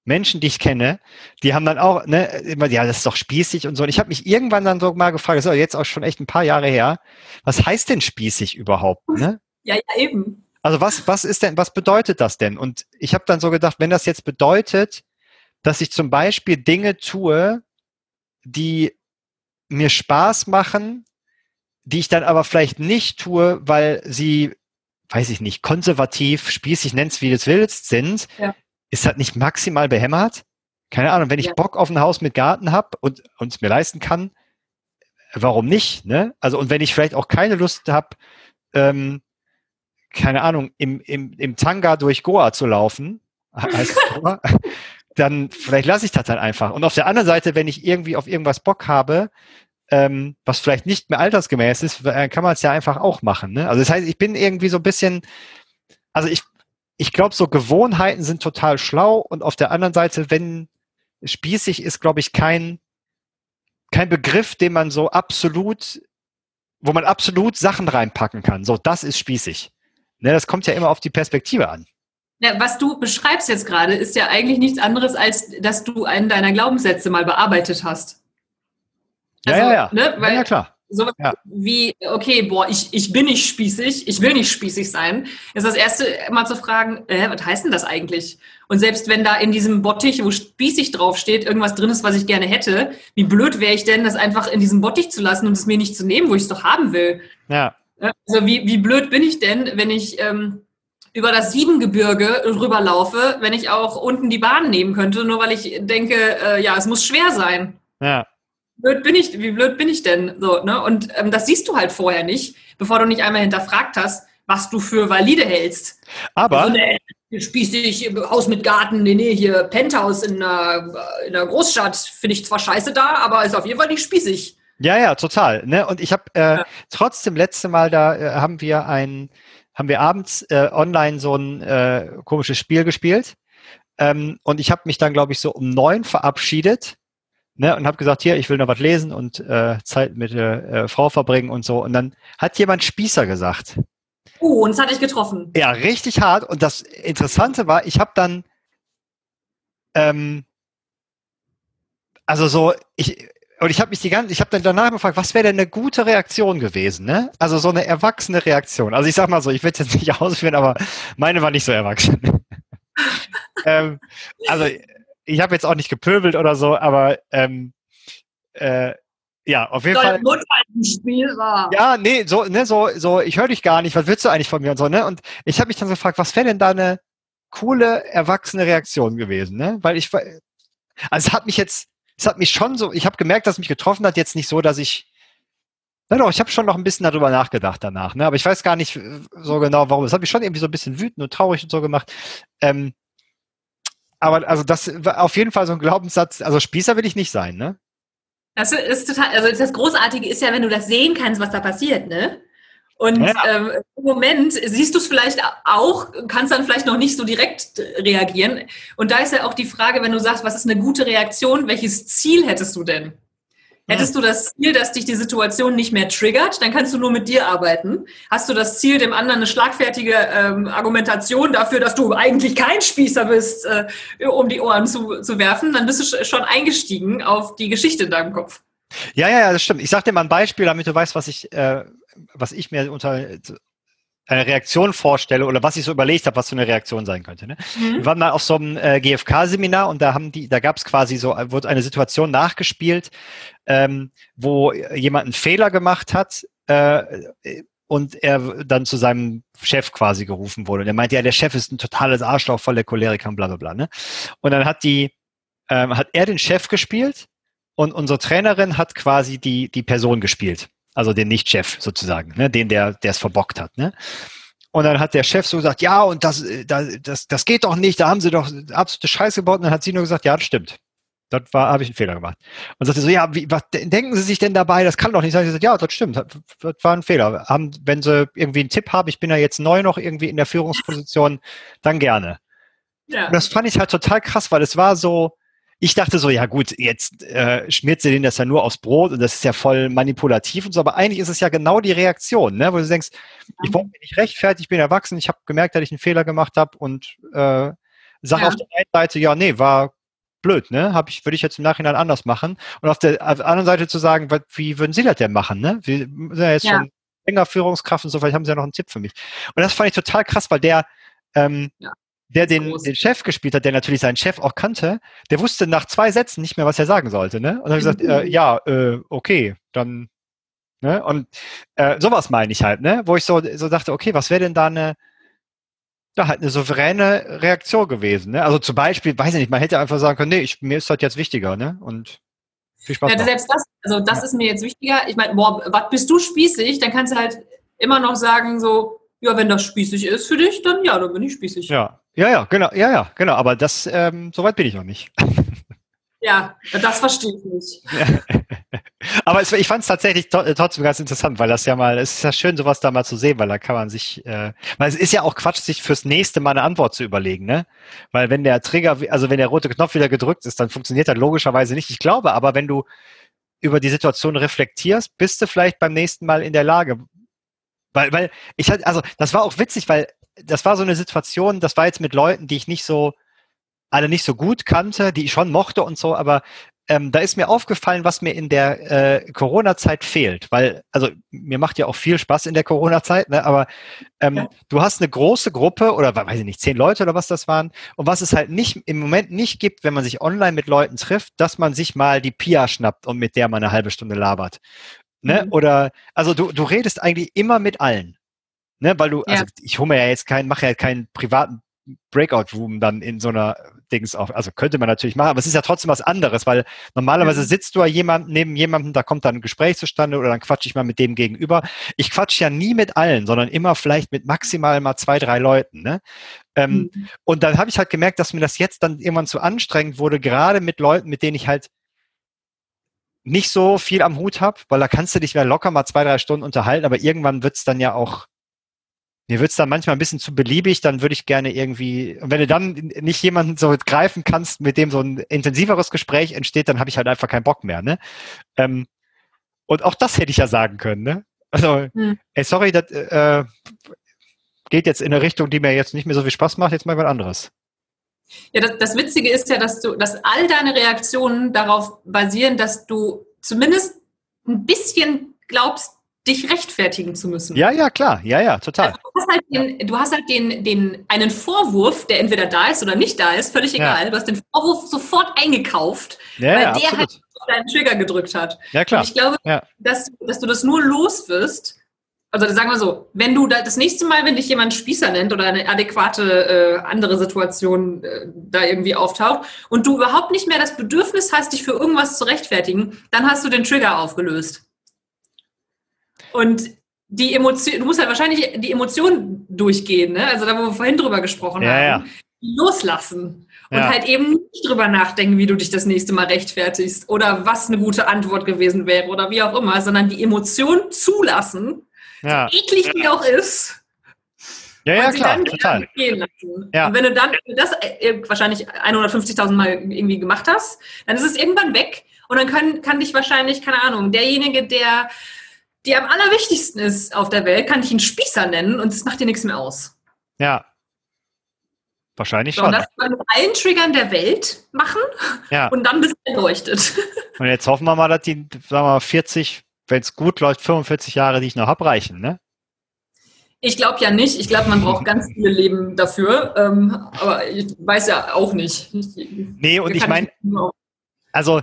Menschen, die ich kenne, die haben dann auch, ne, immer, ja, das ist doch spießig und so. Und ich habe mich irgendwann dann so mal gefragt, so jetzt auch schon echt ein paar Jahre her, was heißt denn spießig überhaupt? Ne? Ja, ja, eben. Also was, was ist denn, was bedeutet das denn? Und ich habe dann so gedacht, wenn das jetzt bedeutet, dass ich zum Beispiel Dinge tue, die mir Spaß machen, die ich dann aber vielleicht nicht tue, weil sie, weiß ich nicht, konservativ, spießig, nenn's wie du es willst, sind, ja ist das nicht maximal behämmert? Keine Ahnung, wenn ich ja. Bock auf ein Haus mit Garten habe und es mir leisten kann, warum nicht? Ne? Also und wenn ich vielleicht auch keine Lust habe, ähm, keine Ahnung, im, im, im Tanga durch Goa zu laufen, Goa, dann vielleicht lasse ich das dann einfach. Und auf der anderen Seite, wenn ich irgendwie auf irgendwas Bock habe, ähm, was vielleicht nicht mehr altersgemäß ist, kann man es ja einfach auch machen. Ne? Also das heißt, ich bin irgendwie so ein bisschen, also ich ich glaube, so Gewohnheiten sind total schlau und auf der anderen Seite, wenn spießig ist, glaube ich, kein, kein Begriff, den man so absolut, wo man absolut Sachen reinpacken kann. So, das ist spießig. Ne, das kommt ja immer auf die Perspektive an. Ja, was du beschreibst jetzt gerade, ist ja eigentlich nichts anderes, als dass du einen deiner Glaubenssätze mal bearbeitet hast. Also, ja, ja, ja. Ne? Weil, ja, klar. So ja. wie, okay, boah, ich, ich bin nicht spießig, ich will nicht spießig sein, ist das erste mal zu fragen, äh, was heißt denn das eigentlich? Und selbst wenn da in diesem Bottich, wo spießig draufsteht, irgendwas drin ist, was ich gerne hätte, wie blöd wäre ich denn, das einfach in diesem Bottich zu lassen und es mir nicht zu nehmen, wo ich es doch haben will? Ja. Also wie, wie blöd bin ich denn, wenn ich ähm, über das Siebengebirge rüberlaufe, wenn ich auch unten die Bahn nehmen könnte, nur weil ich denke, äh, ja, es muss schwer sein. Ja blöd bin ich, wie blöd bin ich denn? So, ne? Und ähm, das siehst du halt vorher nicht, bevor du nicht einmal hinterfragt hast, was du für valide hältst. Aber. Also, ne, spießig, Haus mit Garten, nee, nee, hier Penthouse in einer, in einer Großstadt, finde ich zwar scheiße da, aber ist auf jeden Fall nicht spießig. Ja, ja, total. Ne? Und ich habe äh, ja. trotzdem letzte Mal da äh, haben wir ein, haben wir abends äh, online so ein äh, komisches Spiel gespielt. Ähm, und ich habe mich dann, glaube ich, so um neun verabschiedet ne, und habe gesagt, hier, ich will noch was lesen und äh, Zeit mit der äh, Frau verbringen und so. Und dann hat jemand Spießer gesagt. Oh, und das hatte ich getroffen. Ja, richtig hart. Und das Interessante war, ich habe dann, ähm, also so, ich, und ich habe mich die ganze, ich habe dann danach gefragt, was wäre denn eine gute Reaktion gewesen, ne? Also so eine erwachsene Reaktion. Also ich sag mal so, ich will es jetzt nicht ausführen, aber meine war nicht so erwachsen. ähm, also ich habe jetzt auch nicht gepöbelt oder so, aber ähm, äh, ja, auf jeden Dein Fall. Spiel war. Ja, nee, so, ne, so, so, ich höre dich gar nicht, was willst du eigentlich von mir und so, ne? Und ich habe mich dann so gefragt, was wäre denn da eine coole, erwachsene Reaktion gewesen, ne? Weil ich, also es hat mich jetzt, es hat mich schon so, ich habe gemerkt, dass es mich getroffen hat, jetzt nicht so, dass ich, na doch, ich habe schon noch ein bisschen darüber nachgedacht danach, ne? Aber ich weiß gar nicht so genau, warum. Es hat mich schon irgendwie so ein bisschen wütend und traurig und so gemacht. Ähm, aber also das war auf jeden Fall so ein Glaubenssatz, also Spießer will ich nicht sein, ne? Das ist total, also das Großartige ist ja, wenn du das sehen kannst, was da passiert, ne? Und ja. ähm, im Moment siehst du es vielleicht auch, kannst dann vielleicht noch nicht so direkt reagieren. Und da ist ja auch die Frage, wenn du sagst, was ist eine gute Reaktion, welches Ziel hättest du denn? Hättest du das Ziel, dass dich die Situation nicht mehr triggert, dann kannst du nur mit dir arbeiten. Hast du das Ziel, dem anderen eine schlagfertige ähm, Argumentation dafür, dass du eigentlich kein Spießer bist, äh, um die Ohren zu, zu werfen, dann bist du schon eingestiegen auf die Geschichte in deinem Kopf. Ja, ja, ja, das stimmt. Ich sag dir mal ein Beispiel, damit du weißt, was ich, äh, was ich mir unter eine Reaktion vorstelle oder was ich so überlegt habe, was so eine Reaktion sein könnte. Ne? Mhm. Wir waren mal auf so einem äh, GFK-Seminar und da haben die, da gab es quasi so, wurde eine Situation nachgespielt, ähm, wo jemand einen Fehler gemacht hat äh, und er dann zu seinem Chef quasi gerufen wurde. Und er meinte, ja, der Chef ist ein totales Arschloch, voller Choleriker und bla bla bla. Ne? Und dann hat die, ähm, hat er den Chef gespielt und unsere Trainerin hat quasi die, die Person gespielt also den Nicht-Chef sozusagen, ne? den, der es verbockt hat. Ne? Und dann hat der Chef so gesagt, ja, und das, äh, das, das, das geht doch nicht, da haben sie doch absolute Scheiße gebaut. Und dann hat sie nur gesagt, ja, das stimmt. Das war, habe ich einen Fehler gemacht. Und sagte so, ja, wie, was denken Sie sich denn dabei? Das kann doch nicht sein. Ich sagte, ja, das stimmt. Das, das war ein Fehler. Haben, wenn Sie irgendwie einen Tipp haben, ich bin ja jetzt neu noch irgendwie in der Führungsposition, dann gerne. Ja. Und das fand ich halt total krass, weil es war so, ich dachte so, ja gut, jetzt äh, schmiert sie den das ja nur aufs Brot und das ist ja voll manipulativ und so, aber eigentlich ist es ja genau die Reaktion, ne? wo du denkst, ich wollte mich nicht rechtfertigen, ich bin erwachsen, ich habe gemerkt, dass ich einen Fehler gemacht habe und äh, sag ja. auf der einen Seite, ja, nee, war blöd, ne? Hab ich, würde ich jetzt im Nachhinein anders machen. Und auf der, auf der anderen Seite zu sagen, wie würden Sie das denn machen, ne? Wir sind ja jetzt ja. schon länger Führungskraft und so, vielleicht haben Sie ja noch einen Tipp für mich. Und das fand ich total krass, weil der, ähm, ja der den, den Chef gespielt hat, der natürlich seinen Chef auch kannte, der wusste nach zwei Sätzen nicht mehr, was er sagen sollte. Ne? Und dann habe ich gesagt, äh, ja, äh, okay, dann. Ne? Und äh, sowas meine ich halt, ne? wo ich so, so dachte, okay, was wäre denn da eine, da halt eine souveräne Reaktion gewesen. Ne? Also zum Beispiel, weiß ich nicht, man hätte einfach sagen können, nee, ich, mir ist das jetzt wichtiger, ne? Und viel Spaß. Ja, selbst das, also das ja. ist mir jetzt wichtiger. Ich meine, boah, was bist du spießig? Dann kannst du halt immer noch sagen, so, ja, wenn das spießig ist für dich, dann ja, dann bin ich spießig. Ja, ja, ja, genau, ja, ja, genau. Aber das, ähm, soweit bin ich noch nicht. Ja, das verstehe ich nicht. Aber es, ich fand es tatsächlich trotzdem ganz interessant, weil das ja mal, es ist ja schön, sowas da mal zu sehen, weil da kann man sich, äh, weil es ist ja auch Quatsch, sich fürs nächste Mal eine Antwort zu überlegen, ne? Weil wenn der Trigger, also wenn der rote Knopf wieder gedrückt ist, dann funktioniert das logischerweise nicht. Ich glaube aber, wenn du über die Situation reflektierst, bist du vielleicht beim nächsten Mal in der Lage, Weil, weil ich hatte, also das war auch witzig, weil das war so eine Situation, das war jetzt mit Leuten, die ich nicht so, alle nicht so gut kannte, die ich schon mochte und so, aber ähm, da ist mir aufgefallen, was mir in der äh, Corona-Zeit fehlt, weil, also mir macht ja auch viel Spaß in der Corona-Zeit, ne, aber ähm, ja. du hast eine große Gruppe oder weiß ich nicht, zehn Leute oder was das waren und was es halt nicht im Moment nicht gibt, wenn man sich online mit Leuten trifft, dass man sich mal die Pia schnappt und mit der mal eine halbe Stunde labert. Ne? Mhm. Oder, also du, du redest eigentlich immer mit allen. Ne? Weil du, ja. also ich hole mir ja jetzt keinen, mache ja keinen privaten Breakout-Room dann in so einer Dings auf. Also könnte man natürlich machen, aber es ist ja trotzdem was anderes, weil normalerweise sitzt du ja jemand neben jemandem, da kommt dann ein Gespräch zustande oder dann quatsche ich mal mit dem gegenüber. Ich quatsche ja nie mit allen, sondern immer vielleicht mit maximal mal zwei, drei Leuten. Ne? Ähm, mhm. Und dann habe ich halt gemerkt, dass mir das jetzt dann irgendwann zu anstrengend wurde, gerade mit Leuten, mit denen ich halt nicht so viel am Hut habe, weil da kannst du dich ja locker mal zwei, drei Stunden unterhalten, aber irgendwann wird's dann ja auch mir wird es dann manchmal ein bisschen zu beliebig, dann würde ich gerne irgendwie, und wenn du dann nicht jemanden so greifen kannst, mit dem so ein intensiveres Gespräch entsteht, dann habe ich halt einfach keinen Bock mehr. Ne? Ähm, und auch das hätte ich ja sagen können. Ne? Also, hm. ey, sorry, das äh, geht jetzt in eine Richtung, die mir jetzt nicht mehr so viel Spaß macht, jetzt mal was anderes. Ja, das, das Witzige ist ja, dass du, dass all deine Reaktionen darauf basieren, dass du zumindest ein bisschen glaubst, dich rechtfertigen zu müssen. Ja, ja, klar. Ja, ja, total. Also du hast halt, den, du hast halt den, den, einen Vorwurf, der entweder da ist oder nicht da ist, völlig egal. Ja. Du hast den Vorwurf sofort eingekauft, ja, weil ja, der absolut. halt deinen Trigger gedrückt hat. Ja, klar. Und ich glaube, ja. dass, dass du das nur los wirst, also sagen wir so, wenn du da das nächste Mal, wenn dich jemand Spießer nennt oder eine adäquate äh, andere Situation äh, da irgendwie auftaucht und du überhaupt nicht mehr das Bedürfnis hast, dich für irgendwas zu rechtfertigen, dann hast du den Trigger aufgelöst. Und die Emotion, du musst halt wahrscheinlich die Emotionen durchgehen, ne? Also da, wo wir vorhin drüber gesprochen ja, haben. Ja. Loslassen. Und ja. halt eben nicht drüber nachdenken, wie du dich das nächste Mal rechtfertigst oder was eine gute Antwort gewesen wäre oder wie auch immer, sondern die Emotion zulassen, ja. so eklig die auch ist. Ja, ja, klar, dann total. Ja. Und wenn du dann das äh, wahrscheinlich 150.000 Mal irgendwie gemacht hast, dann ist es irgendwann weg und dann kann, kann dich wahrscheinlich, keine Ahnung, derjenige, der die am allerwichtigsten ist auf der Welt, kann ich ihn Spießer nennen und es macht dir nichts mehr aus. Ja. Wahrscheinlich so, schon. Das kann man mit allen Triggern der Welt machen ja. und dann bist du erleuchtet. Und jetzt hoffen wir mal, dass die, sagen wir mal, 40, wenn es gut läuft, 45 Jahre, die ich noch habe, reichen, ne? Ich glaube ja nicht. Ich glaube, man braucht ganz viele Leben dafür. Ähm, aber ich weiß ja auch nicht. Nee, und ich meine, also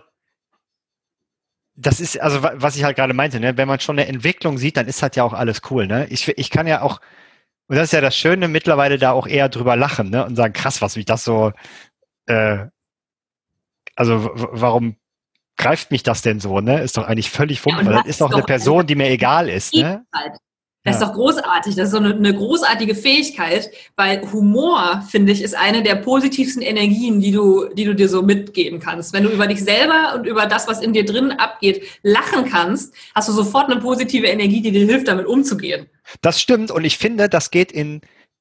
das ist, also was ich halt gerade meinte, ne? wenn man schon eine Entwicklung sieht, dann ist halt ja auch alles cool. Ne? Ich, ich kann ja auch, und das ist ja das Schöne, mittlerweile da auch eher drüber lachen ne? und sagen, krass, was mich das so, äh, also warum greift mich das denn so? Ne? Ist doch eigentlich völlig fummeln, ja, das ist doch eine Person, die mir egal ist. Ne? Das ist doch großartig. Das ist so eine, eine, großartige Fähigkeit, weil Humor, finde ich, ist eine der positivsten Energien, die du, die du dir so mitgeben kannst. Wenn du über dich selber und über das, was in dir drin abgeht, lachen kannst, hast du sofort eine positive Energie, die dir hilft, damit umzugehen. Das stimmt und ich finde, das geht in,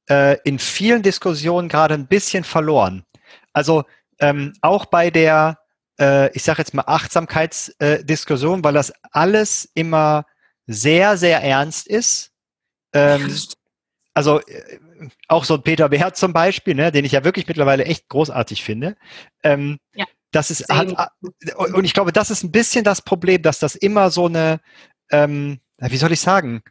äh, in vielen Diskussionen gerade ein bisschen verloren. Also ähm, auch bei der, äh, ich sage jetzt mal, Achtsamkeitsdiskussion, weil das alles immer sehr, sehr ernst ist ähm, also äh, auch so ein Peter Behr zum Beispiel, ne, den ich ja wirklich mittlerweile echt großartig finde. Ähm, ja. Das ist hat, und ich glaube, das ist ein bisschen das Problem, dass das immer so eine, ähm, wie soll ich sagen,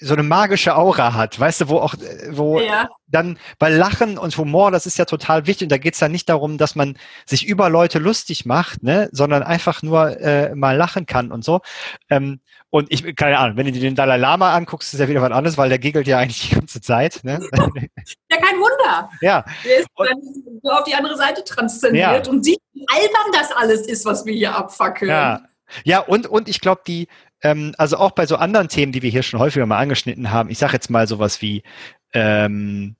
so eine magische Aura hat, weißt du, wo auch, wo ja. dann, weil Lachen und Humor, das ist ja total wichtig und da geht es dann nicht darum, dass man sich über Leute lustig macht, ne, sondern einfach nur äh, mal lachen kann und so. Ähm, und ich, keine Ahnung, wenn du dir den Dalai Lama anguckst, ist ja wieder was anderes, weil der giggelt ja eigentlich die ganze Zeit. Ne? Ja, kein Wunder. Ja. Der ist dann so auf die andere Seite transzendiert ja. und sieht, wie albern das alles ist, was wir hier abfackeln. Ja, ja und, und ich glaube, die, ähm, also auch bei so anderen Themen, die wir hier schon häufiger mal angeschnitten haben, ich sage jetzt mal sowas wie ähm,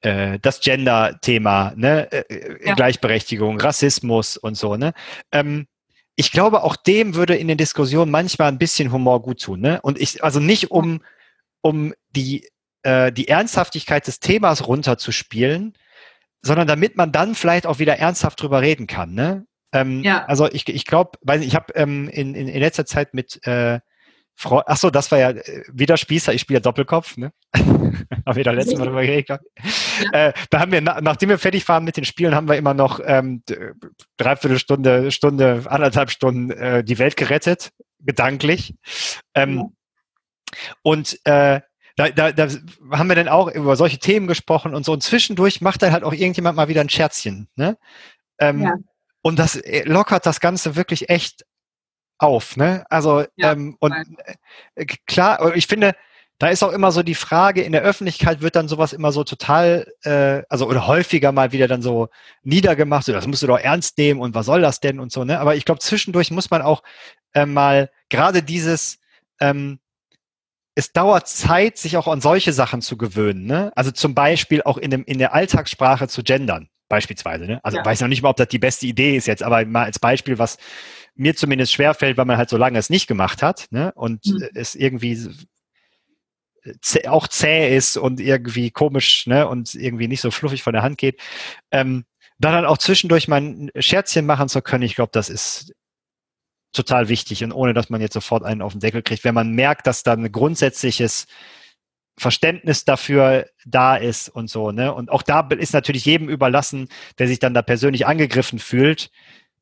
äh, das Gender-Thema, ne? Äh, ja. Gleichberechtigung, Rassismus und so, ne? Ähm, ich glaube, auch dem würde in den Diskussionen manchmal ein bisschen Humor gut tun. Ne? Und ich, also nicht um, um die, äh, die Ernsthaftigkeit des Themas runterzuspielen, sondern damit man dann vielleicht auch wieder ernsthaft drüber reden kann. Ne? Ähm, ja. Also ich, ich glaube, weil ich habe ähm, in, in, in letzter Zeit mit, äh, Achso, das war ja äh, wieder Spießer, ich spiele ja Doppelkopf, ne? haben wir da letztes Mal drüber geredet. Ja. Äh, da haben wir, nachdem wir fertig waren mit den Spielen, haben wir immer noch ähm, dreiviertel Stunde, Stunde, anderthalb Stunden äh, die Welt gerettet, gedanklich. Ähm, ja. Und äh, da, da, da haben wir dann auch über solche Themen gesprochen und so. Und zwischendurch macht dann halt auch irgendjemand mal wieder ein Scherzchen. Ne? Ähm, ja. Und das äh, lockert das Ganze wirklich echt auf. Ne? Also ja, ähm, und äh, klar, ich finde, da ist auch immer so die Frage, in der Öffentlichkeit wird dann sowas immer so total, äh, also oder häufiger mal wieder dann so niedergemacht, so das musst du doch ernst nehmen und was soll das denn und so, ne? Aber ich glaube, zwischendurch muss man auch äh, mal gerade dieses, ähm, es dauert Zeit, sich auch an solche Sachen zu gewöhnen, ne? Also zum Beispiel auch in, dem, in der Alltagssprache zu gendern, beispielsweise, ne? Also ja. weiß noch nicht mal, ob das die beste Idee ist jetzt, aber mal als Beispiel, was mir zumindest schwerfällt, weil man halt so lange es nicht gemacht hat ne? und mhm. es irgendwie auch zäh ist und irgendwie komisch ne? und irgendwie nicht so fluffig von der Hand geht. Ähm, da dann auch zwischendurch mal ein Scherzchen machen zu können, ich glaube, das ist total wichtig und ohne, dass man jetzt sofort einen auf den Deckel kriegt, wenn man merkt, dass da ein grundsätzliches Verständnis dafür da ist und so, ne? Und auch da ist natürlich jedem überlassen, der sich dann da persönlich angegriffen fühlt,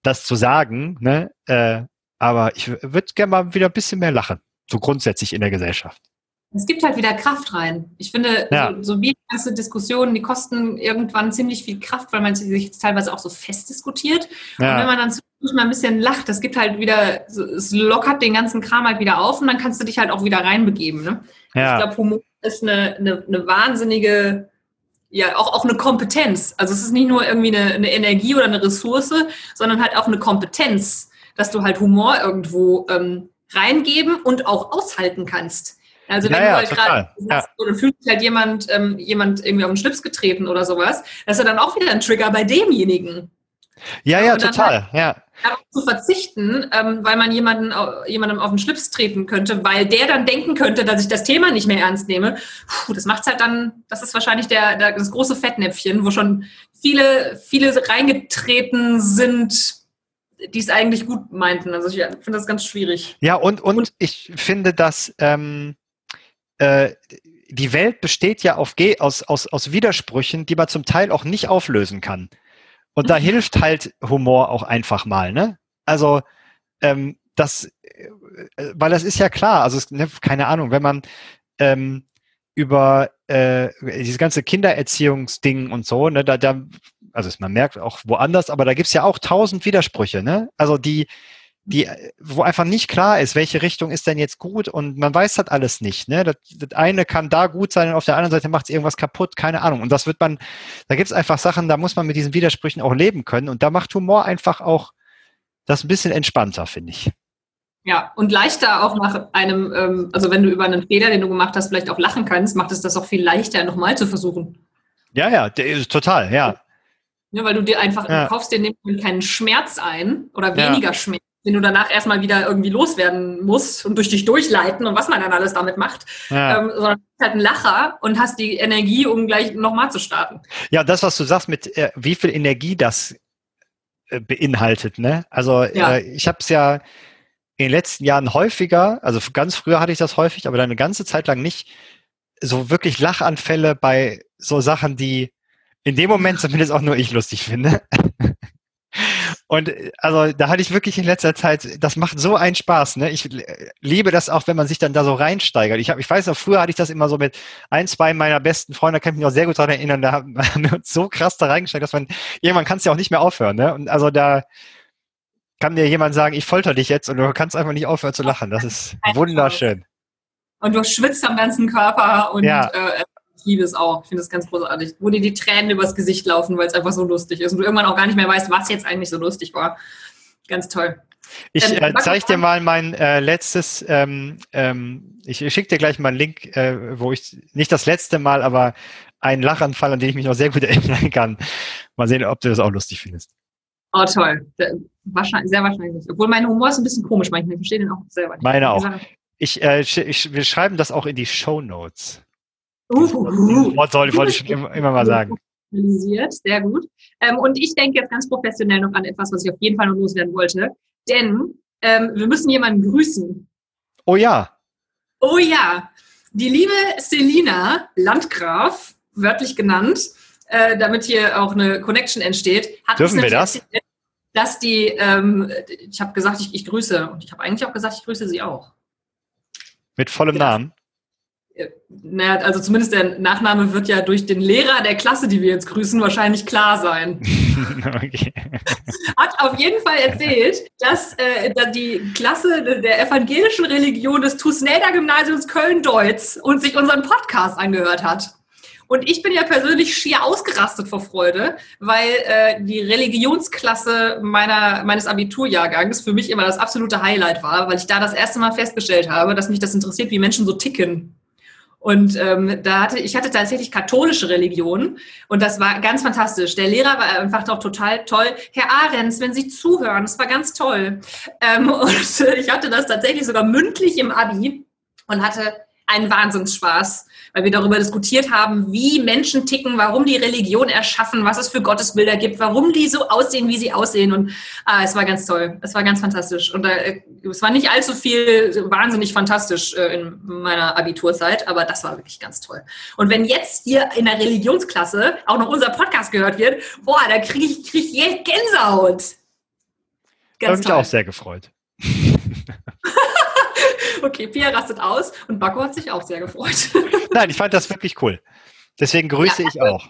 das zu sagen, ne? Äh, aber ich würde gerne mal wieder ein bisschen mehr lachen, so grundsätzlich in der Gesellschaft. Es gibt halt wieder Kraft rein. Ich finde, ja. so, so wie ganze Diskussionen, die kosten irgendwann ziemlich viel Kraft, weil man sich teilweise auch so fest diskutiert. Ja. Und wenn man dann mal ein bisschen lacht, das gibt halt wieder, es lockert den ganzen Kram halt wieder auf und dann kannst du dich halt auch wieder reinbegeben. Ne? Ja. Ich glaube, Humor ist eine, eine, eine wahnsinnige ja auch, auch eine Kompetenz. Also es ist nicht nur irgendwie eine, eine, Energie oder eine Ressource, sondern halt auch eine Kompetenz, dass du halt Humor irgendwo ähm, reingeben und auch aushalten kannst. Also wenn ja, du halt gerade ja. oder fühlt sich halt jemand, ähm, jemand irgendwie auf den Schlips getreten oder sowas, das ist ja dann auch wieder ein Trigger bei demjenigen. Ja, ja, total, halt, ja zu verzichten, ähm, weil man jemanden, jemandem auf den Schlips treten könnte, weil der dann denken könnte, dass ich das Thema nicht mehr ernst nehme. Puh, das macht's halt dann, das ist wahrscheinlich der, der, das große Fettnäpfchen, wo schon viele, viele reingetreten sind, die es eigentlich gut meinten. Also ich finde das ganz schwierig. Ja, und, und, und ich finde, dass ähm, äh, die Welt besteht ja auf, aus, aus, aus Widersprüchen, die man zum Teil auch nicht auflösen kann. Und da hilft halt Humor auch einfach mal, ne? Also, ähm, das, äh, weil das ist ja klar, also es, ne, keine Ahnung, wenn man ähm, über äh, dieses ganze Kindererziehungsding und so, ne, da, da, also man merkt auch woanders, aber da gibt's ja auch tausend Widersprüche, ne? Also die, die, wo einfach nicht klar ist, welche Richtung ist denn jetzt gut und man weiß das alles nicht. Ne? Das, das eine kann da gut sein und auf der anderen Seite macht es irgendwas kaputt, keine Ahnung. Und das wird man, da gibt es einfach Sachen, da muss man mit diesen Widersprüchen auch leben können und da macht Humor einfach auch das ein bisschen entspannter, finde ich. Ja, und leichter auch nach einem, ähm, also wenn du über einen Fehler, den du gemacht hast, vielleicht auch lachen kannst, macht es das auch viel leichter, nochmal zu versuchen. Ja, ja, total, ja. Ja, weil du dir einfach, ja. du kaufst dir keinen Schmerz ein oder weniger ja. Schmerz den du danach erstmal wieder irgendwie loswerden musst und durch dich durchleiten und was man dann alles damit macht, ja. ähm, sondern halt ein Lacher und hast die Energie, um gleich nochmal zu starten. Ja, das, was du sagst, mit äh, wie viel Energie das äh, beinhaltet, ne? Also ja. äh, ich habe es ja in den letzten Jahren häufiger, also ganz früher hatte ich das häufig, aber dann eine ganze Zeit lang nicht, so wirklich Lachanfälle bei so Sachen, die in dem Moment zumindest auch nur ich lustig finde. Und also da hatte ich wirklich in letzter Zeit, das macht so einen Spaß. Ne? Ich liebe das auch, wenn man sich dann da so reinsteigert. Ich, hab, ich weiß noch, früher hatte ich das immer so mit ein, zwei meiner besten Freunde, da kann ich mich auch sehr gut daran erinnern, da haben wir uns so krass da reingesteigert, dass man, irgendwann kannst du ja auch nicht mehr aufhören. Ne? Und also da kann dir jemand sagen, ich folter dich jetzt und du kannst einfach nicht aufhören zu lachen. Das ist wunderschön. Und du schwitzt am ganzen Körper und ja. äh, liebe es auch. Ich finde es ganz großartig. Wo dir die Tränen übers Gesicht laufen, weil es einfach so lustig ist und du irgendwann auch gar nicht mehr weißt, was jetzt eigentlich so lustig war. Ganz toll. Ich ähm, äh, zeige dir mal mein äh, letztes, ähm, ähm, ich schicke dir gleich mal einen Link, äh, wo ich, nicht das letzte Mal, aber einen Lachanfall, an den ich mich noch sehr gut erinnern kann. Mal sehen, ob du das auch lustig findest. Oh, toll. Wahrscheinlich, sehr wahrscheinlich. Obwohl mein Humor ist ein bisschen komisch manchmal. Ich verstehe den auch selber nicht. Meine auch. Ich, äh, ich, wir schreiben das auch in die Show Notes. Wort wollte ich schon immer, immer mal sagen. Sehr gut. Ähm, und ich denke jetzt ganz professionell noch an etwas, was ich auf jeden Fall noch loswerden wollte. Denn ähm, wir müssen jemanden grüßen. Oh ja. Oh ja, die liebe Selina Landgraf, wörtlich genannt, äh, damit hier auch eine Connection entsteht, hat Dürfen wir das? Erzählt, dass die, ähm, ich habe gesagt, ich, ich grüße und ich habe eigentlich auch gesagt, ich grüße sie auch. Mit vollem ja. Namen? Naja, also zumindest der Nachname wird ja durch den Lehrer der Klasse, die wir jetzt grüßen, wahrscheinlich klar sein. okay. Hat auf jeden Fall erzählt, dass, äh, die Klasse der evangelischen Religion des Tusnelda Gymnasiums Köln-Deutz und sich unseren Podcast angehört hat. Und ich bin ja persönlich schier ausgerastet vor Freude, weil äh, die Religionsklasse meiner, meines Abiturjahrgangs für mich immer das absolute Highlight war, weil ich da das erste Mal festgestellt habe, dass mich das interessiert, wie Menschen so ticken. Und ähm, da hatte ich hatte tatsächlich katholische Religion und das war ganz fantastisch. Der Lehrer war einfach doch total toll. Herr Ahrens, wenn Sie zuhören, das war ganz toll. Ähm, und ich hatte das tatsächlich sogar mündlich im Abi und hatte einen Wahnsinnsspaß weil wir darüber diskutiert haben, wie Menschen ticken, warum die Religion erschaffen, was es für Gottesbilder gibt, warum die so aussehen, wie sie aussehen. Und ah, es war ganz toll. Es war ganz fantastisch. Und äh, es war nicht allzu viel wahnsinnig fantastisch äh, in meiner Abiturzeit, aber das war wirklich ganz toll. Und wenn jetzt hier in der Religionsklasse auch noch unser Podcast gehört wird, boah, da kriege ich, krieg ich Gänsehaut. Ganz habe mich auch sehr gefreut. Okay, Pia rastet aus und Bacco hat sich auch sehr gefreut. Nein, ich fand das wirklich cool. Deswegen grüße ja, ich auch.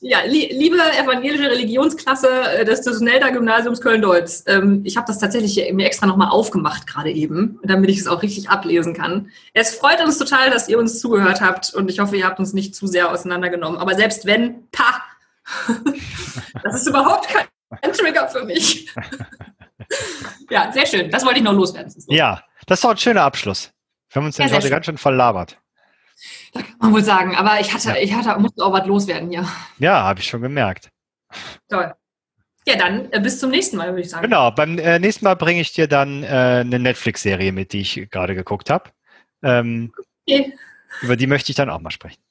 Ja, liebe evangelische Religionsklasse äh, des Tusnelda Gymnasiums Köln-Deutz, ähm, ich habe das tatsächlich mir extra nochmal aufgemacht gerade eben, damit ich es auch richtig ablesen kann. Es freut uns total, dass ihr uns zugehört habt und ich hoffe, ihr habt uns nicht zu sehr auseinandergenommen. Aber selbst wenn, pa! das ist überhaupt kein Trigger für mich. ja, sehr schön. Das wollte ich noch loswerden. Ja, das ist doch ein schöner Abschluss. Wir haben uns ja, heute ganz schön verlabert. Da kann man wohl sagen, aber ich hatte, ja. ich hatte, musste auch was loswerden, ja. Ja, habe ich schon gemerkt. Toll. Ja, dann äh, bis zum nächsten Mal, würde ich sagen. Genau, beim äh, nächsten Mal bringe ich dir dann äh, eine Netflix-Serie mit, die ich gerade geguckt habe. Ähm, okay. Über die möchte ich dann auch mal sprechen.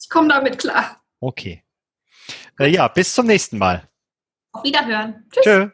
Ich komme damit klar. Okay. Äh, ja, bis zum nächsten Mal. Auf Wiederhören. Tschüss. Tschö.